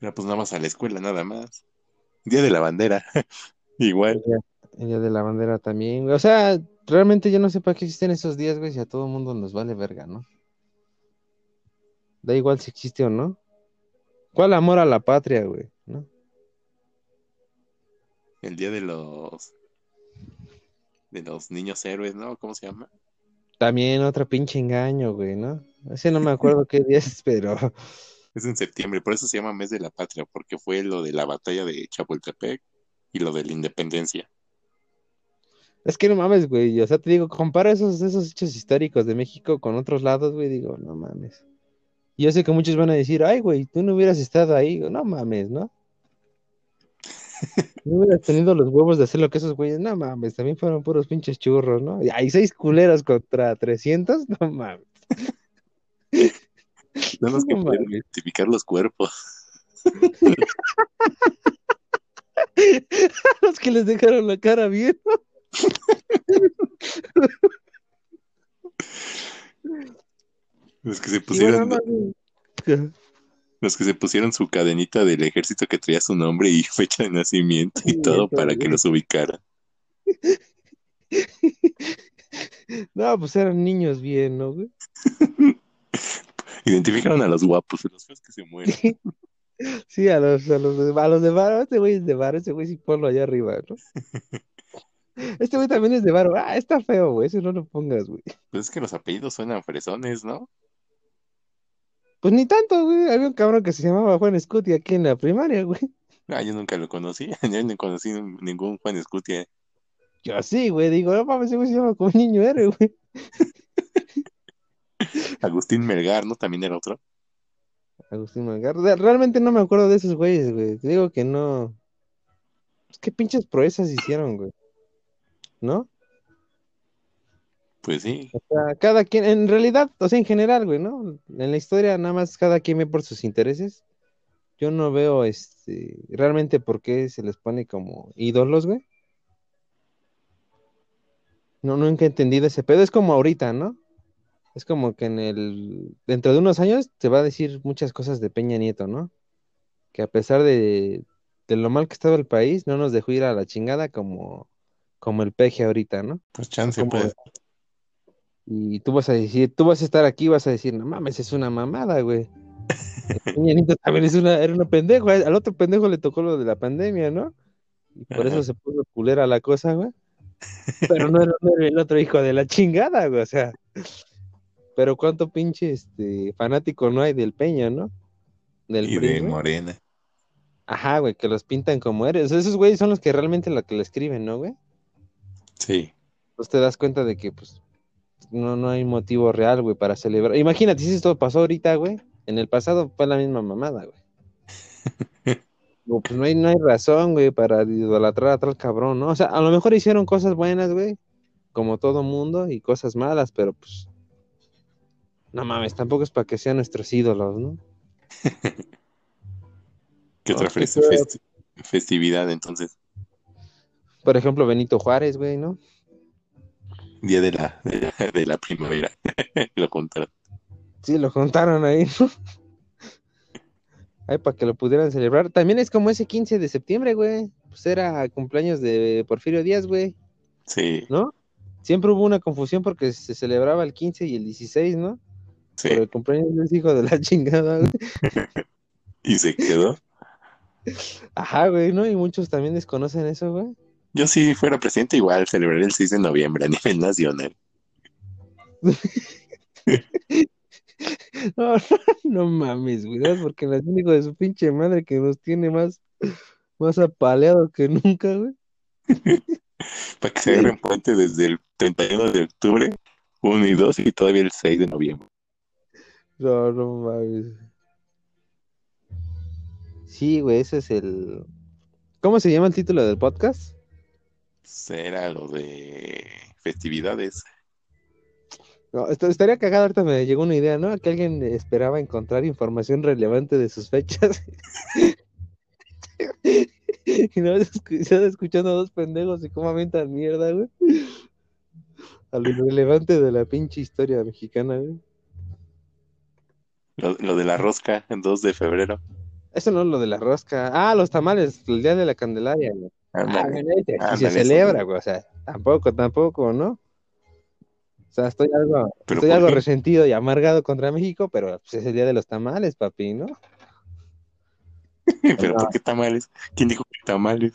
Pero pues no vas a la escuela, nada más. Día de la bandera, <laughs> igual. El día de la bandera también, güey. O sea, realmente yo no sé para qué existen esos días, güey, si a todo el mundo nos vale verga, ¿no? Da igual si existe o no. ¿Cuál amor a la patria, güey? ¿No? El día de los de los niños héroes, ¿no? ¿Cómo se llama? También otro pinche engaño, güey, ¿no? Ese no me acuerdo qué día es, pero <laughs> Es en septiembre, por eso se llama Mes de la Patria, porque fue lo de la batalla de Chapultepec y lo de la independencia. es que no mames, güey. O sea, te digo, compara esos, esos hechos históricos de México con otros lados, güey, digo, no mames. Yo sé que muchos van a decir, ay, güey, tú no hubieras estado ahí, no mames, ¿no? No hubieras tenido los huevos de hacer lo que esos güeyes, no mames, también fueron puros pinches churros, ¿no? Y hay seis culeros contra 300, <laughs> no mames. No nos que No mames. identificar los cuerpos. <laughs> Los que les dejaron la cara bien. Los que se pusieron, bueno, <laughs> los que se pusieron su cadenita del ejército que traía su nombre y <laughs> fecha de nacimiento y todo para que los ubicara. <laughs> no, pues eran niños bien, ¿no, güey? Identificaron a los guapos, a los feos que se mueren. Sí, a los, a los de, a los de Varo, este güey es de Varo, ese güey sí ponlo allá arriba, ¿no? Este güey también es de Varo. Ah, está feo, güey, ese no lo pongas, güey. Pues es que los apellidos suenan fresones, ¿no? Pues ni tanto, güey. Había un cabrón que se llamaba Juan Scuti aquí en la primaria, güey. Ah, yo nunca lo conocí. <laughs> Yo no conocí ningún Juan Escutia. Yo sí, güey, digo, no mames, ese güey se llama como niño eres, güey. <laughs> Agustín Melgar, ¿no? También era otro. Agustín Melgar. Re- Realmente no me acuerdo de esos güeyes, güey. Te digo que no. Pues qué pinches proezas hicieron, güey. ¿No? Pues sí. O sea, cada quien, en realidad, o sea, en general, güey, ¿no? En la historia nada más cada quien ve por sus intereses. Yo no veo, este, realmente por qué se les pone como ídolos, güey. No, nunca he entendido ese pedo. Es como ahorita, ¿no? Es como que en el, dentro de unos años te va a decir muchas cosas de Peña Nieto, ¿no? Que a pesar de, de lo mal que estaba el país, no nos dejó ir a la chingada como, como el peje ahorita, ¿no? Pues chance, Como- pues. Y tú vas a decir, tú vas a estar aquí y vas a decir, no mames, es una mamada, güey. <laughs> El Peña Nieto también es una, era una pendejo. Al otro pendejo le tocó lo de la pandemia, ¿no? Y por eso se puso culera la cosa, güey. Pero no era, no era el otro hijo de la chingada, güey. O sea, pero cuánto pinche este fanático no hay del Peña, ¿no? Del Y de. Morena. Ajá, güey, que los pintan como eres. Esos güeyes son los que realmente lo que le escriben, ¿no, güey? Sí. Pues te das cuenta de que, pues, no, no hay motivo real, güey, para celebrar. Imagínate si esto pasó ahorita, güey. En el pasado fue la misma mamada, güey. <laughs> Pues no hay, no hay razón, güey, para idolatrar a tal cabrón, ¿no? O sea, a lo mejor hicieron cosas buenas, güey, como todo mundo, y cosas malas, pero pues. No mames, tampoco es para que sean nuestros ídolos, ¿no? <laughs> ¿Qué otra festi- festividad entonces? Por ejemplo, Benito Juárez, güey, ¿no? Día de la, de la, de la primavera. <laughs> Lo contaron. Sí, lo contaron ahí, ¿no? Ahí para que lo pudieran celebrar. También es como ese 15 de septiembre, güey. Pues era cumpleaños de Porfirio Díaz, güey, Sí, ¿no? Siempre hubo una confusión porque se celebraba el 15 y el 16, ¿no? sí. Pero el cumpleaños es hijo de la <laughs> chingada, güey. <laughs> Y se quedó. Ajá, güey, ¿no? Y muchos también desconocen eso, güey. Yo si fuera presidente igual celebraría el 6 de noviembre a nivel nacional. <laughs> No, <laughs> no mames, güey, ¿sabes? Porque el único de su pinche madre que nos tiene más, más apaleados que nunca, güey. <laughs> Para que se agarren puente desde el 31 de octubre, 1 y 2 y todavía el 6 de noviembre. No, no mames. Sí, güey, ese es el. ¿Cómo se llama el título del podcast? Será lo de festividades. No, est- estaría cagado, ahorita me llegó una idea, ¿no? Que alguien esperaba encontrar información relevante de sus fechas. <laughs> y no se escuchando a dos pendejos y cómo avientan mierda, güey. A lo irrelevante de la pinche historia mexicana, güey. Lo, lo de la rosca, el 2 de febrero. Eso no es lo de la rosca. Ah, los tamales, el día de la Candelaria, güey. Se celebra, güey. O sea, tampoco, tampoco, ¿no? O sea, estoy algo, ¿Pero estoy algo resentido y amargado contra México, pero pues, es el día de los tamales, papi, ¿no? <laughs> ¿Pero por qué tamales? ¿Quién dijo que tamales?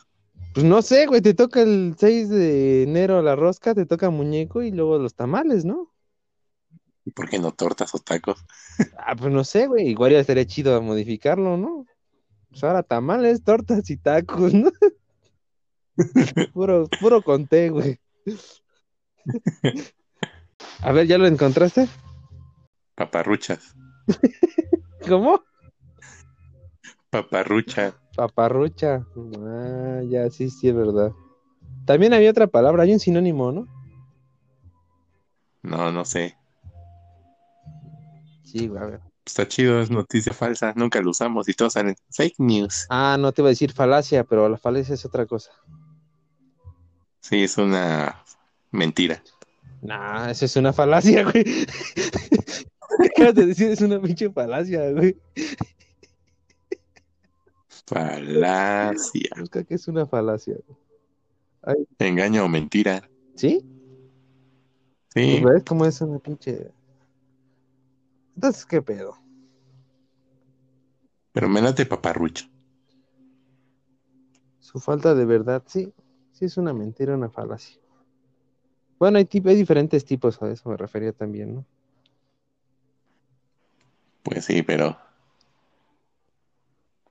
Pues no sé, güey, te toca el 6 de enero la rosca, te toca muñeco y luego los tamales, ¿no? ¿Y por qué no tortas o tacos? <laughs> Ah, pues no sé, güey, igual ya estaría chido modificarlo, ¿no? Pues ahora tamales, tortas y tacos, ¿no? <laughs> Puro, puro conté, güey. A ver, ¿ya lo encontraste? Paparruchas. ¿Cómo? Paparrucha. Paparrucha. Ah, ya, sí, sí, es verdad. También había otra palabra, hay un sinónimo, ¿no? No, no sé. Sí, güey, a ver. Está chido, es noticia falsa. Nunca lo usamos y todos salen fake news. Ah, no te iba a decir falacia, pero la falacia es otra cosa. Sí, es una mentira. Nah, eso es una falacia, güey. ¿Qué <laughs> acabas de decir? Es una pinche falacia, güey. Falacia. Busca que es una falacia. güey. Ay, Engaño o mentira. ¿Sí? Sí. Pues ves cómo es una pinche. Entonces, ¿qué pedo? Pero me late paparrucho. Su falta de verdad, sí. Sí, es una mentira, una falacia. Bueno, hay diferentes tipos, a eso me refería también, ¿no? Pues sí, pero.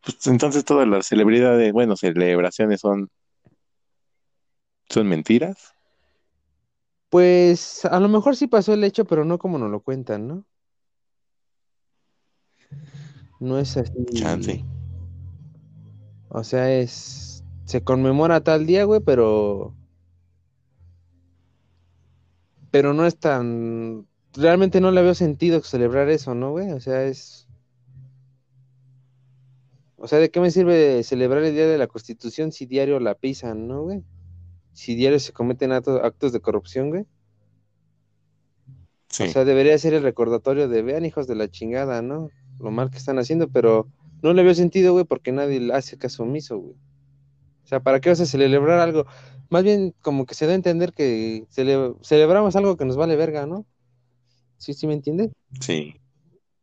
Pues entonces todas las celebridades, bueno, celebraciones son. son mentiras. Pues a lo mejor sí pasó el hecho, pero no como nos lo cuentan, ¿no? No es así. Chance. O sea, es. Se conmemora tal día, güey, pero. Pero no es tan. Realmente no le veo sentido celebrar eso, ¿no, güey? O sea, es. O sea, ¿de qué me sirve celebrar el Día de la Constitución si diario la pisan, ¿no, güey? Si diario se cometen actos, de corrupción, güey. Sí. O sea, debería ser el recordatorio de vean, hijos de la chingada, ¿no? Lo mal que están haciendo, pero no le veo sentido, güey, porque nadie hace caso omiso, güey. O sea, ¿para qué vas a celebrar algo? Más bien, como que se da a entender que cele- celebramos algo que nos vale verga, ¿no? ¿Sí, sí me entiendes? sí.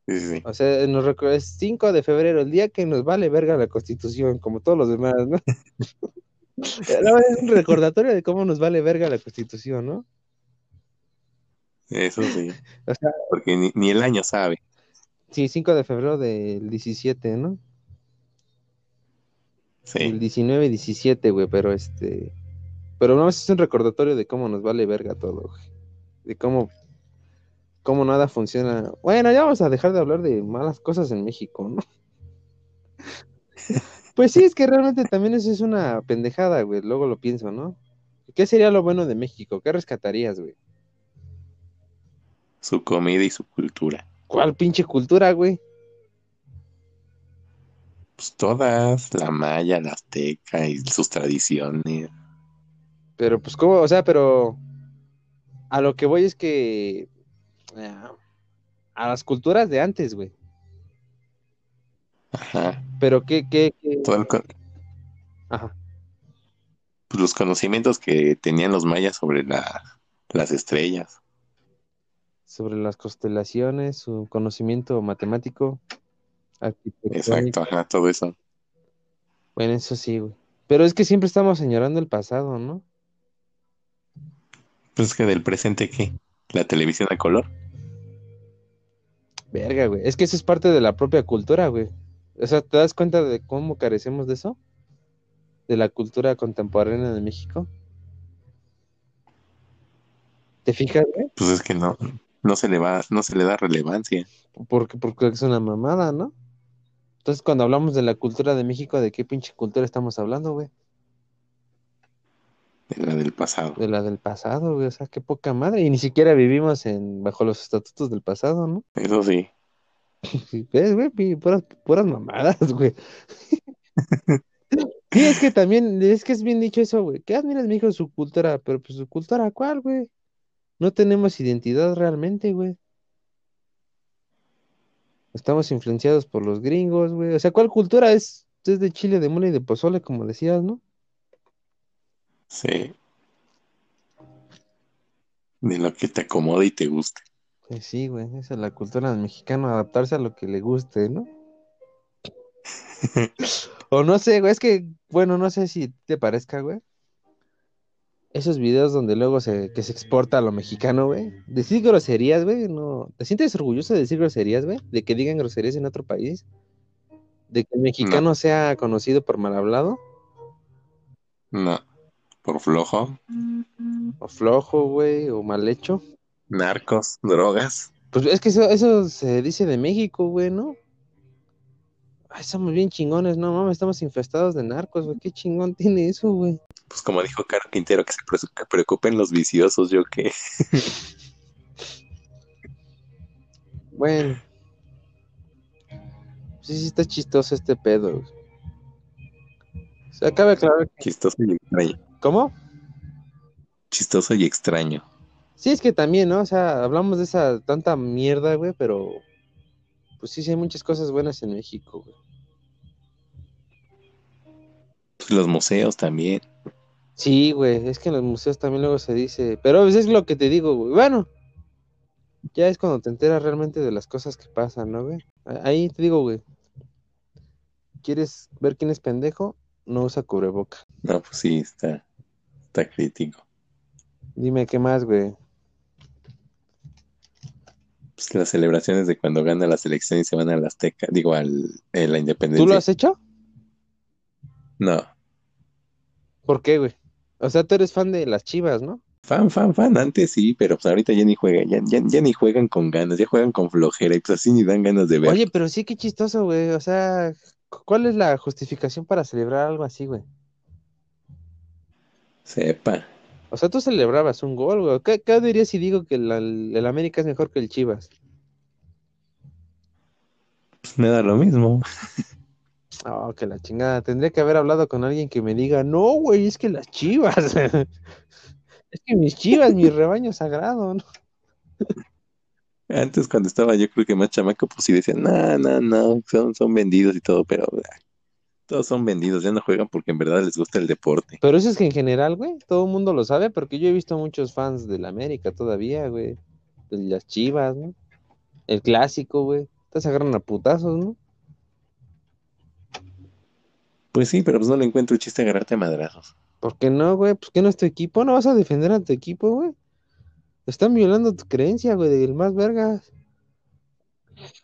Sí, sí. O sea, nos recu- es 5 de febrero, el día que nos vale verga la Constitución, como todos los demás, ¿no? <laughs> No, es un recordatorio de cómo nos vale verga la Constitución, ¿no? Eso sí. <laughs> O sea, Porque ni, ni el año sabe. sí, 5 de febrero del 17, ¿no? El Sí. 19 y 17, güey, pero este. Pero no, es un recordatorio de cómo nos vale verga todo, güey. De cómo. Cómo nada funciona. Bueno, ya vamos a dejar de hablar de malas cosas en México, ¿no? <laughs> Pues sí, es que realmente también eso es una pendejada, güey. Luego lo pienso, ¿no? ¿Qué sería lo bueno de México? ¿Qué rescatarías, güey? Su comida y su cultura. ¿Cuál pinche cultura, güey? Pues todas, la maya, la azteca y sus tradiciones. Pero, pues, ¿cómo? O sea, pero. A lo que voy es que. ah, A las culturas de antes, güey. Ajá. Pero, ¿qué, qué, qué? Todo el con- Ajá. pues, los conocimientos que tenían los mayas sobre la- las estrellas. Sobre las constelaciones, su conocimiento matemático. Exacto, ajá, todo eso. Bueno, eso sí, güey. Pero es que siempre estamos señalando el pasado, ¿no? Pues es que del presente, ¿qué? La televisión a color. Verga, güey. Es que eso es parte de la propia cultura, güey. O sea, ¿te das cuenta de cómo carecemos de eso? De la cultura contemporánea de México. ¿Te fijas, güey? Pues es que no, no se le va, no se le da relevancia. Porque, porque es una mamada, ¿no? Entonces, cuando hablamos de la cultura de México, ¿de qué pinche cultura estamos hablando, güey? de la del pasado. De la del pasado, güey. O sea, qué poca madre. Y ni siquiera vivimos en bajo los estatutos del pasado, ¿no? Eso sí. <laughs> ¿Ves, güey? Puras, puras mamadas, <laughs> güey. Sí, es que también, es que es bien dicho eso, güey. ¿Qué admiras, mijo, su cultura? Pero pues su cultura, ¿cuál, güey? No tenemos identidad realmente, güey. Estamos influenciados por los gringos, güey. O sea, ¿cuál cultura es? Es de chile, de mole y de pozole, como decías, ¿no? Sí. De lo que te acomode y te guste. Pues sí, güey. Esa es la cultura del mexicano, adaptarse a lo que le guste, ¿no? <laughs> O no sé, güey, es que, bueno, no sé si te parezca, güey. Esos videos donde luego se, que se exporta a lo mexicano, güey. Decir groserías, güey, no. ¿Te sientes orgulloso de decir groserías, güey? De que digan groserías en otro país. De que el mexicano sea conocido por mal hablado No. Por flojo. o flojo, güey, o mal hecho. Narcos, drogas. Pues es que eso, eso se dice de México, güey, ¿no? Ay, somos bien chingones, no mames, estamos infestados de narcos, güey. Qué chingón tiene eso, güey. Pues como dijo Caro Quintero, que se pre- que preocupen los viciosos, yo que. <laughs> Bueno. Sí, sí está chistoso este pedo. Se acaba de aclarar. Chistoso y extraño. ¿Cómo? Chistoso y extraño. Sí, es que también, ¿no? O sea, hablamos de esa tanta mierda, güey, pero pues sí, sí hay muchas cosas buenas en México, güey. Pues los museos también. Sí, güey, es que en los museos también luego se dice, pero pues, es lo que te digo, güey. Bueno, ya es cuando te enteras realmente de las cosas que pasan, ¿no, güey? Ahí te digo, güey. ¿Quieres ver quién es pendejo? No usa cubreboca. No, pues sí, está, está crítico. Dime qué más, güey. Pues las celebraciones de cuando gana la selección y se van a la Azteca, digo, al, en la ¿Tú independencia. lo has hecho? No, ¿Por qué, güey? O sea, tú eres fan de las chivas, ¿no? fan, fan, fan, antes sí, pero pues ahorita ya ni juegan, ya, ya, ya ni juegan con ganas, ya juegan con flojera y pues así ni dan ganas de ver. Oye, pero sí, qué chistoso, güey. O sea, cu- ¿cuál es la justificación para celebrar algo así, güey? Sepa, O sea, tú celebrabas un gol, güey. ¿Qué, qué dirías si digo que la- el América es mejor que el Chivas? pues me da lo mismo. Oh, que la chingada. Tendría que haber hablado con alguien que me diga, no, güey, es que las chivas. <laughs> Es que mis chivas, mi rebaño sagrado, ¿no? Antes cuando estaba yo creo que más chamaco, pues sí decían, no, no, no, son, son vendidos y todo, pero ah, todos son vendidos, ya no juegan porque en verdad les gusta el deporte. Pero eso es que en general, güey, todo el mundo lo sabe, porque yo he visto muchos fans del América todavía, güey. Las chivas, ¿no? El clásico, güey. Se agarran a putazos, ¿no? Pues sí, pero pues no le encuentro chiste a agarrarte a madrazos. ¿Por qué no, güey? Pues que no es tu equipo, no vas a defender a tu equipo, güey. Están violando tu creencia, güey, del más vergas.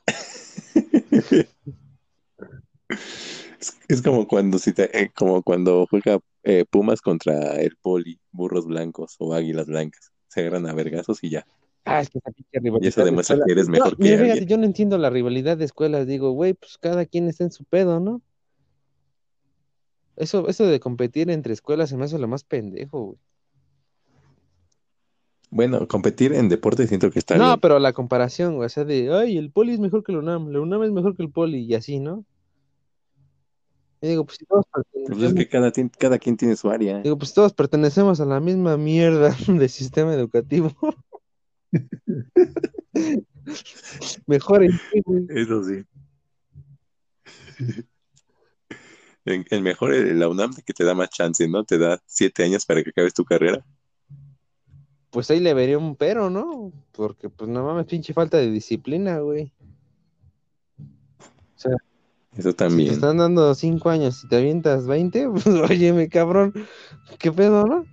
<laughs> Es, es como cuando si te- eh, como cuando juega eh, Pumas contra el Poli, burros blancos o águilas blancas. Se agarran a vergazos y ya. Ah, es que esa pinche Y rivalidad eso de demuestra que eres No, mejor que mira, fíjate, yo no entiendo la rivalidad de escuelas. Digo, güey, pues cada quien está en su pedo, ¿no? Eso, eso de competir entre escuelas se me hace lo más pendejo, güey. Bueno, competir en deporte siento que está No, bien. pero la comparación, güey, o sea, de, ay, el poli es mejor que la UNAM, la UNAM es mejor que el poli, y así, ¿no? Y digo, pues si todos Pues es pertenecemos, que cada, quien tiene su área. digo, pues todos pertenecemos a la misma mierda <laughs> de sistema educativo. <laughs> Mejor en sí, güey. Eso sí. El, el mejor, el- la UNAM, que te da más chance, ¿no? Te da siete años para que acabes tu carrera. Pues ahí le vería un pero, ¿no? Porque, pues, no mames, pinche falta de disciplina, güey. O sea, Eso si te también. están dando cinco años y te avientas 20, <laughs> pues, óyeme, cabrón, ¿qué pedo, no?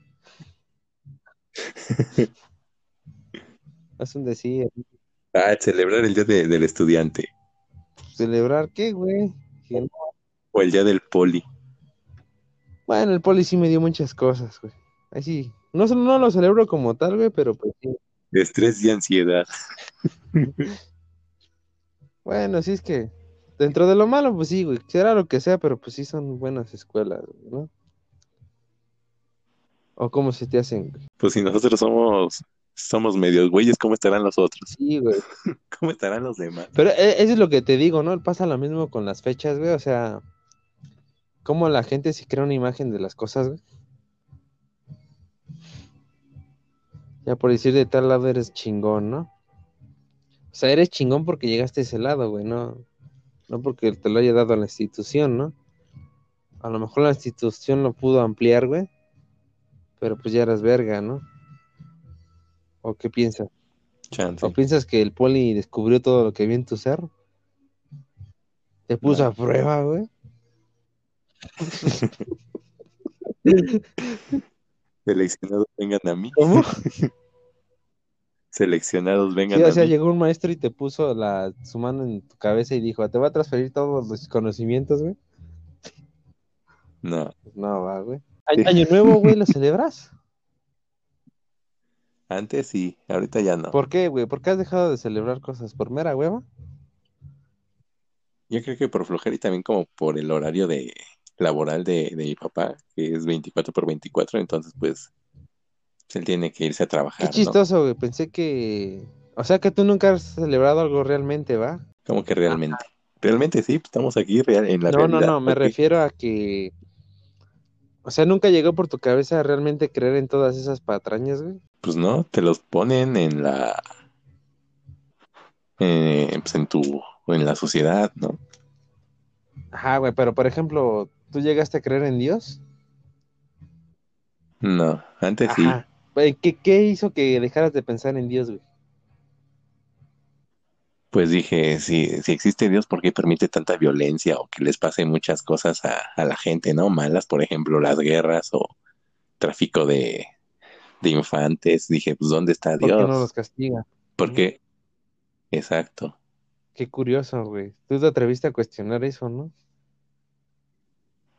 <laughs> Haz un decir, Ah, celebrar el día de- del estudiante ¿celebrar qué, güey? Que no- o el día del poli. Bueno, el poli sí me dio muchas cosas, güey. Ahí sí, no, no lo celebro como tal, güey, pero pues sí. Estrés y ansiedad. <laughs> Bueno, sí es que dentro de lo malo, pues sí, güey, será lo que sea, pero pues sí son buenas escuelas, ¿no? O cómo se te hacen, güey. Pues si nosotros somos, somos medios güeyes, ¿cómo estarán los otros? Sí, güey. <laughs> ¿Cómo estarán los demás? Pero eh, eso es lo que te digo, ¿no? Pasa lo mismo con las fechas, güey, o sea, cómo la gente se crea una imagen de las cosas, güey. Ya por decir de tal lado eres chingón, ¿no? O sea, eres chingón porque llegaste a ese lado, güey, no, no porque te lo haya dado la institución, ¿no? A lo mejor la institución lo pudo ampliar, güey, pero pues ya eras verga, ¿no? ¿O qué piensas? Chance. ¿O piensas que el poli descubrió todo lo que había en tu ser? Te puso No. a prueba, güey. <laughs> Seleccionados vengan a mí. ¿Cómo? Seleccionados vengan Sí, o a sea, mí. llegó un maestro y te puso la, su mano en tu cabeza y dijo, te va a transferir todos los conocimientos, güey. No. Pues no, va, güey. Año nuevo, güey, ¿lo celebras? <laughs> Antes sí, ahorita ya no. ¿Por qué, güey? ¿Por qué has dejado de celebrar cosas? ¿Por mera hueva? Yo creo que por flojera y también como por el horario de laboral de, de mi papá, que es 24 por 24, entonces pues él tiene que irse a Qué trabajar, ¿no? chistoso, güey. Pensé que... O sea, que tú nunca has celebrado algo realmente, ¿va? Como que realmente. Realmente sí, pues, estamos aquí real, en la No, no, realidad. no, me refiero a que O sea, nunca llegó por tu cabeza realmente creer en todas esas patrañas, güey. Pues no, te los ponen en la eh, pues en tu en la sociedad, ¿no? Ajá, güey, pero por ejemplo, ¿tú llegaste a creer en Dios? No, antes sí. Ajá. ¿Qué, ¿Qué hizo que dejaras de pensar en Dios, güey? Pues dije, si, si existe Dios, ¿por qué permite tanta violencia o que les pase muchas cosas a, a la gente, ¿no? Malas, por ejemplo, las guerras o tráfico de, de infantes. Dije, pues, ¿dónde está ¿Por qué Dios? no los castiga? Porque, exacto. Qué curioso, güey. Tú te atreviste a cuestionar eso, ¿no?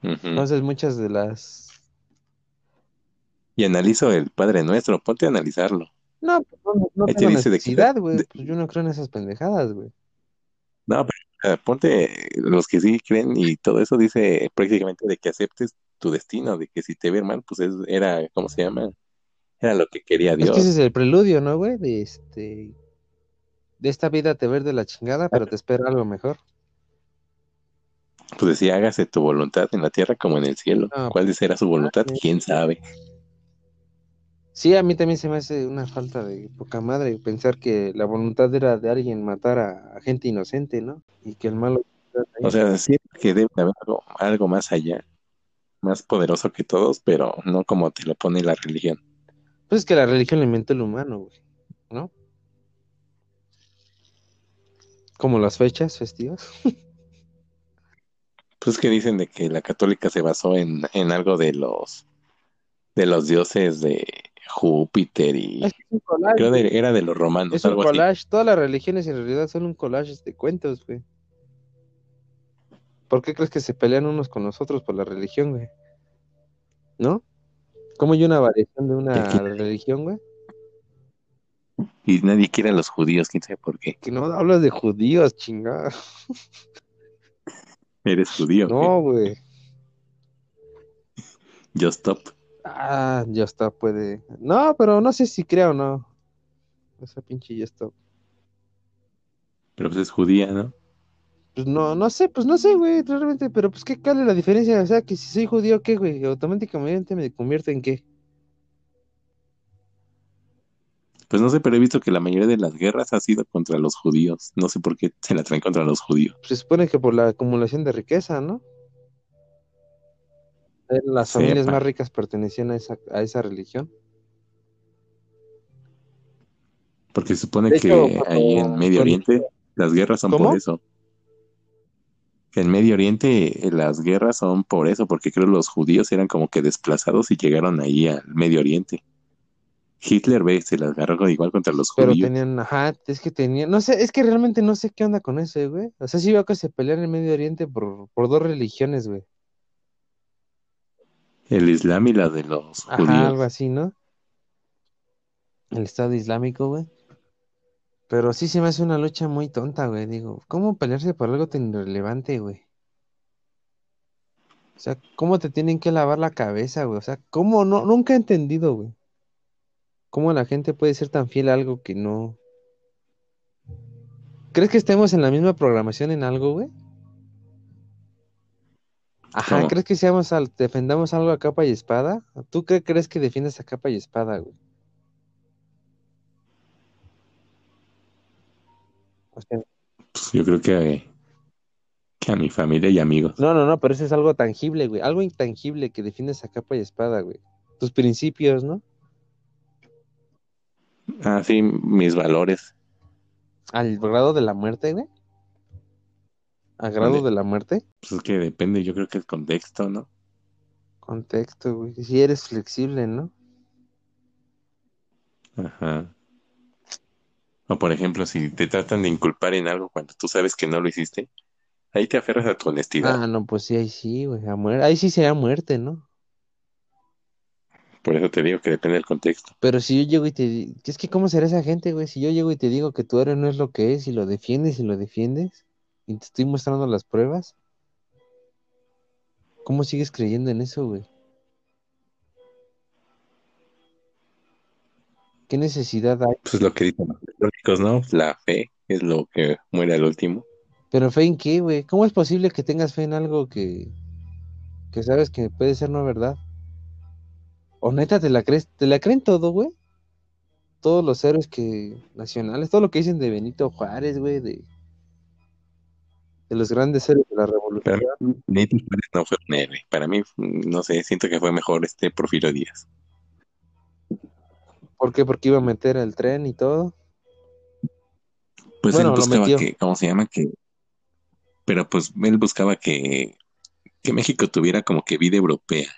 Entonces muchas de las... Y analizo el Padre Nuestro, ponte a analizarlo. No, pues no, no Ahí te tengo dice necesidad, güey. de- Pues yo no creo en esas pendejadas, güey. No, pero ponte los que sí creen y todo eso dice prácticamente de que aceptes tu destino, de que si te ve mal, pues es- era, ¿cómo se llama? Era lo que quería Es Dios. que ese es el preludio, ¿no, güey? De este... De esta vida te ver de la chingada, pero te espera algo mejor. Pues decía, hágase tu voluntad en la tierra como en el cielo. Ah, ¿Cuál será su voluntad? sí. ¿Quién sabe? Sí, a mí también se me hace una falta de poca madre pensar que la voluntad era de alguien matar a, a gente inocente, ¿no? Y que el malo... O sea, siento que debe haber algo, algo más allá, más poderoso que todos, pero no como te lo pone la religión. Pues es que la religión le inventó el humano, güey, ¿no? Como las fechas festivas. <laughs> Pues que dicen de que la católica se basó en, en algo de los de los dioses de Júpiter y Es un collage, creo de- era de los romanos, Es un algo así. collage. Todas las religiones en realidad son un collage de cuentos, güey. ¿Por qué crees que se pelean unos con los otros por la religión, güey? ¿No? ¿Cómo hay una variación de una religión, güey? Y nadie quiere a los judíos, quién sabe por qué. Que no hablas de judíos, chingada. <laughs> Eres judío. No, güey. Yo stop. Ah, ya está, puede. No, pero no sé si creo o no. Esa pinche ya está. Pero pues es judía, ¿no? Pues no, no sé, pues no sé, güey, realmente, pero pues qué cuál es la diferencia, o sea, que si soy judío, ¿qué, güey? Automáticamente me convierto en qué? Pues no sé, pero he visto que la mayoría de las guerras ha sido contra los judíos. No sé por qué se la traen contra los judíos. Se supone que por la acumulación de riqueza, ¿no? Eh, Las familias más ricas pertenecían a esa, a esa religión. Porque se supone que cuando- ahí en Medio cuando- Oriente las guerras son ¿Cómo? por eso. En Medio Oriente eh, las guerras son por eso, porque creo los judíos eran como que desplazados y llegaron ahí al Medio Oriente. Hitler, ve, se las agarró igual contra los Pero judíos. tenían, ajá, es que tenían, no sé, es que realmente no sé qué onda con eso, güey. O sea, sí veo que se pelean en el Medio Oriente por, por dos religiones, güey. El Islam y la de los Ajá, judíos. algo así, ¿no? El Estado Islámico, güey. Pero sí se me hace una lucha muy tonta, güey. Digo, ¿cómo pelearse por algo tan irrelevante, güey? O sea, ¿cómo te tienen que lavar la cabeza, güey? O sea, ¿cómo no? Nunca he entendido, güey. ¿Cómo la gente puede ser tan fiel a algo que no? ¿Crees que estemos en la misma programación en algo, güey? Ajá, ¿Cómo? ¿crees que seamos al- defendamos algo a capa y espada? ¿Tú qué crees que defiendes a capa y espada, güey? O sea, Pues yo creo que, que a mi familia y amigos. no, no, no, pero eso es algo tangible, güey. Algo intangible que defiendes a capa y espada, güey. Tus principios, ¿no? Ah, sí, mis valores. Al grado de la muerte, güey. Al grado de la muerte. Pues es que depende, yo creo que el contexto, ¿no? Contexto, güey. Si eres flexible, ¿no? Ajá. O por ejemplo, si te tratan de inculpar en algo cuando tú sabes que no lo hiciste, ahí te aferras a tu honestidad. Ah, no, pues sí, ahí sí, güey. a Ahí sí sería muerte, ¿no? Por eso te digo que depende del contexto. Pero si yo llego y te digo, es que ¿cómo será esa gente, güey? Si yo llego y te digo que tu héroe no es lo que es y lo defiendes y lo defiendes y te estoy mostrando las pruebas, ¿cómo sigues creyendo en eso, güey? ¿Qué necesidad hay? Pues lo que dicen los católicos, ¿no? La fe es lo que muere al último. Pero fe en qué, güey? ¿Cómo es posible que tengas fe en algo que, que sabes que puede ser no verdad? O neta, ¿te la crees? ¿Te la creen todo, güey? Todos los héroes que nacionales, todo lo que dicen de Benito Juárez, güey, de, de los grandes héroes de la revolución. Para mí, Benito Juárez no fue un héroe. Para mí, no sé, siento que fue mejor este Porfirio Díaz. ¿Por qué? Porque iba a meter el tren y todo. Pues Bueno, él buscaba que, ¿cómo se llama? Que, pero pues él buscaba que, que México tuviera como que vida europea.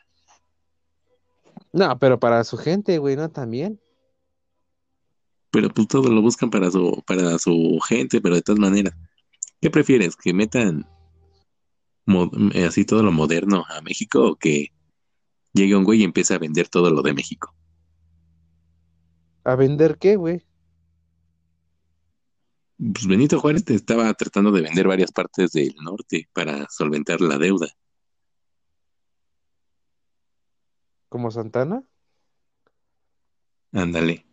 No, pero para su gente, güey, ¿no? También. Pero pues todo lo buscan para su, para su gente, pero de todas maneras. ¿Qué prefieres? ¿Que metan así todo lo moderno a México o que llegue un güey y empiece a vender todo lo de México? ¿A vender qué, güey? Pues Benito Juárez te estaba tratando de vender varias partes del norte para solventar la deuda. ¿Como Santana? Ándale.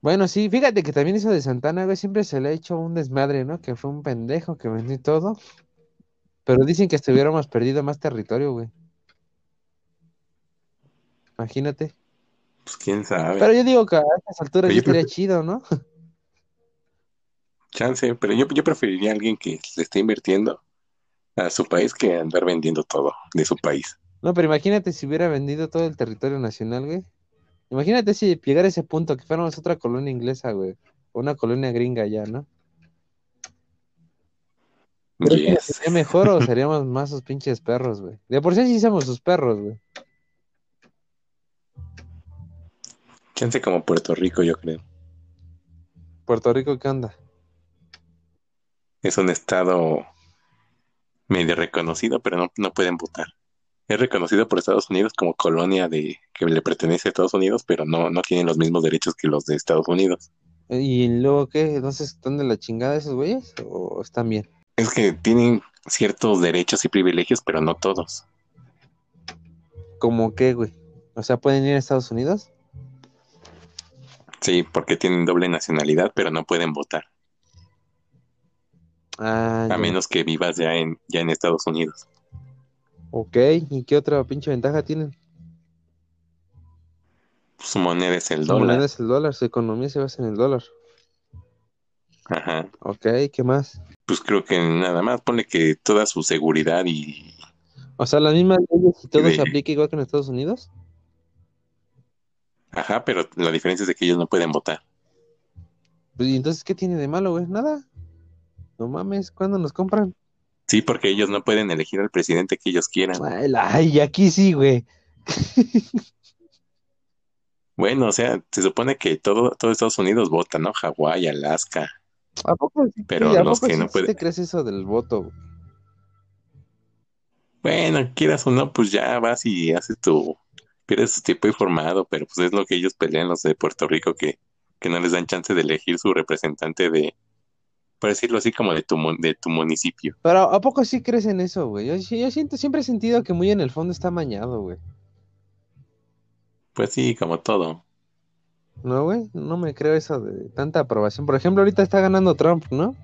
Bueno, sí, fíjate que también eso de Santana, güey, siempre se le ha hecho un desmadre, ¿no? Que fue un pendejo que vendió todo. Pero dicen que hasta hubiéramos perdido más territorio, güey. Imagínate. Pues quién sabe. Pero yo digo que a estas alturas yo estaría chido, ¿no? Chance, pero yo, yo preferiría a alguien que le esté invirtiendo a su país que andar vendiendo todo de su país. No, pero imagínate si hubiera vendido todo el territorio nacional, güey. Imagínate si llegara a ese punto, que fuéramos otra colonia inglesa, güey. O una colonia gringa ya, ¿no? ¿Crees que Yes. sería mejor o <laughs> seríamos más sus pinches perros, güey? De por sí sí somos sus perros, güey. Chance como Puerto Rico, yo creo. Puerto Rico, ¿qué onda? Es un estado medio reconocido, pero no, no pueden votar. Es reconocido por Estados Unidos como colonia de que le pertenece a Estados Unidos, pero no, no tienen los mismos derechos que los de Estados Unidos. ¿Y luego qué? ¿Entonces están de la chingada esos güeyes? ¿O están bien? Es que tienen ciertos derechos y privilegios, pero no todos. ¿Cómo qué, güey? O sea, ¿pueden ir a Estados Unidos? Sí, porque tienen doble nacionalidad, pero no pueden votar, Ah, a ya. menos que vivas ya en, ya en Estados Unidos. Ok, ¿y qué otra pinche ventaja tienen? Su moneda es el Su moneda dólar. es el dólar, su economía se basa en el dólar. Ajá. Ok, ¿qué más? Pues creo que nada más. Pone que toda su seguridad y O sea, las mismas leyes y todo de- se aplica igual que en Estados Unidos. Ajá, pero la diferencia es de que ellos no pueden votar. Pues, ¿y entonces qué tiene de malo, güey? Nada. No mames, ¿cuándo nos compran? Sí, porque ellos no pueden elegir al presidente que ellos quieran. Ay, aquí sí, güey. <laughs> Bueno, o sea, se supone que todo, todo Estados Unidos vota, ¿no? Hawái, Alaska. ¿A poco sí, Pero sí, ¿a los poco que sí- no pueden- te crees eso del voto? güey? Bueno, quieras o no, pues ya vas y haces tu, pierdes tu tiempo informado, pero pues es lo que ellos pelean los de Puerto Rico, que, que no les dan chance de elegir su representante de, por decirlo así, como de tu, de tu municipio. Pero ¿a poco sí crees en eso, güey? Yo, yo siento, siempre he sentido que muy en el fondo está mañado, güey. Pues sí, como todo. No, güey, no me creo eso de tanta aprobación. Por ejemplo, ahorita está ganando Trump, ¿no?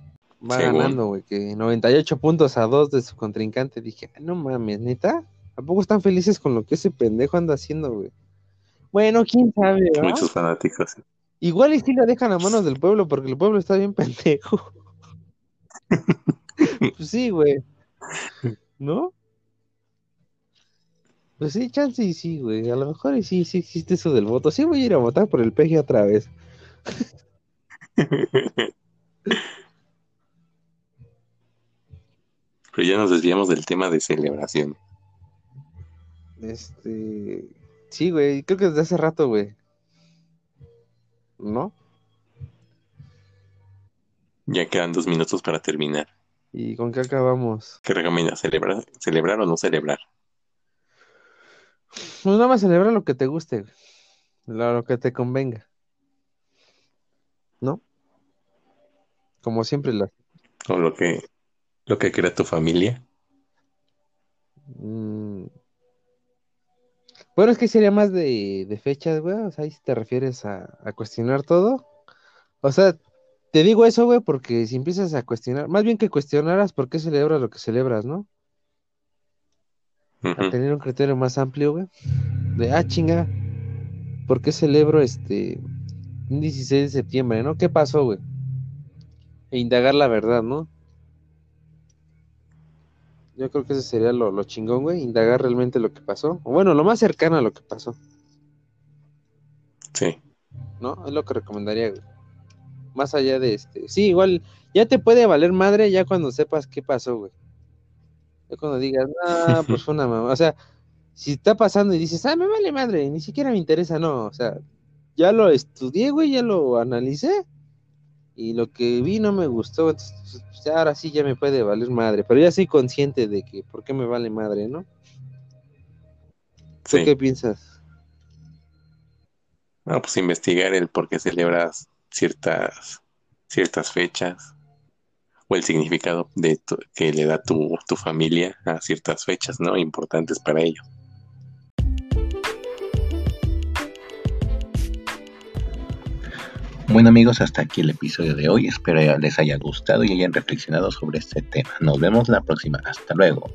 Va Según. ganando, güey, que 98 puntos a 2 de su contrincante. Dije, "Ay, no mames, neta. ¿A poco están felices con lo que ese pendejo anda haciendo, güey? Bueno, quién sabe, ¿verdad? Muchos fanáticos. Igual y sí lo dejan a manos del pueblo, porque el pueblo está bien <laughs> pendejo. <laughs> Pues sí, güey. ¿No? Pues sí, chance y sí, güey. A lo mejor sí, sí existe eso del voto. Sí voy a ir a votar por el PG otra vez. <laughs> Pero ya nos desviamos del tema de celebración. Este. Sí, güey. Creo que desde hace rato, güey. ¿No? Ya quedan dos minutos para terminar. ¿Y con qué acabamos? ¿Qué recomiendas? ¿Celebrar, celebrar o no celebrar? Pues nada más celebra lo que te guste, lo que te convenga. ¿No? Como siempre la. ¿O lo que, lo que crea tu familia? Mm. Bueno, es que sería más de, de fechas, güey. O sea, ahí si te refieres a, a cuestionar todo. O sea, te digo eso, güey, porque si empiezas a cuestionar, más bien que cuestionaras por qué celebras lo que celebras, ¿no? a tener un criterio más amplio, güey. De, ah, chinga, ¿por qué celebro este un 16 de septiembre, no? ¿Qué pasó, güey? E indagar la verdad, ¿no? Yo creo que ese sería lo, lo chingón, güey, indagar realmente lo que pasó. O bueno, lo más cercano a lo que pasó. Sí. ¿No? Es lo que recomendaría, güey. Más allá de este. Sí, igual, ya te puede valer madre ya cuando sepas qué pasó, güey. Ya cuando digas, ah, <laughs> pues fue una mamá. O sea, si está pasando y dices, ah, me vale madre, ni siquiera me interesa, no. O sea, ya lo estudié, güey, ya lo analicé. Y lo que vi no me gustó. Entonces, pues, ahora sí ya me puede valer madre. Pero ya soy consciente de que, ¿por qué me vale madre, no? ¿Tú Sí. qué piensas? No, pues investigar el por qué celebras ciertas, ciertas fechas o el significado de que le da tu, tu familia a ciertas fechas, ¿no? Importantes para ellos. Bueno amigos, hasta aquí el episodio de hoy. Espero les haya gustado y hayan reflexionado sobre este tema. Nos vemos la próxima. Hasta luego.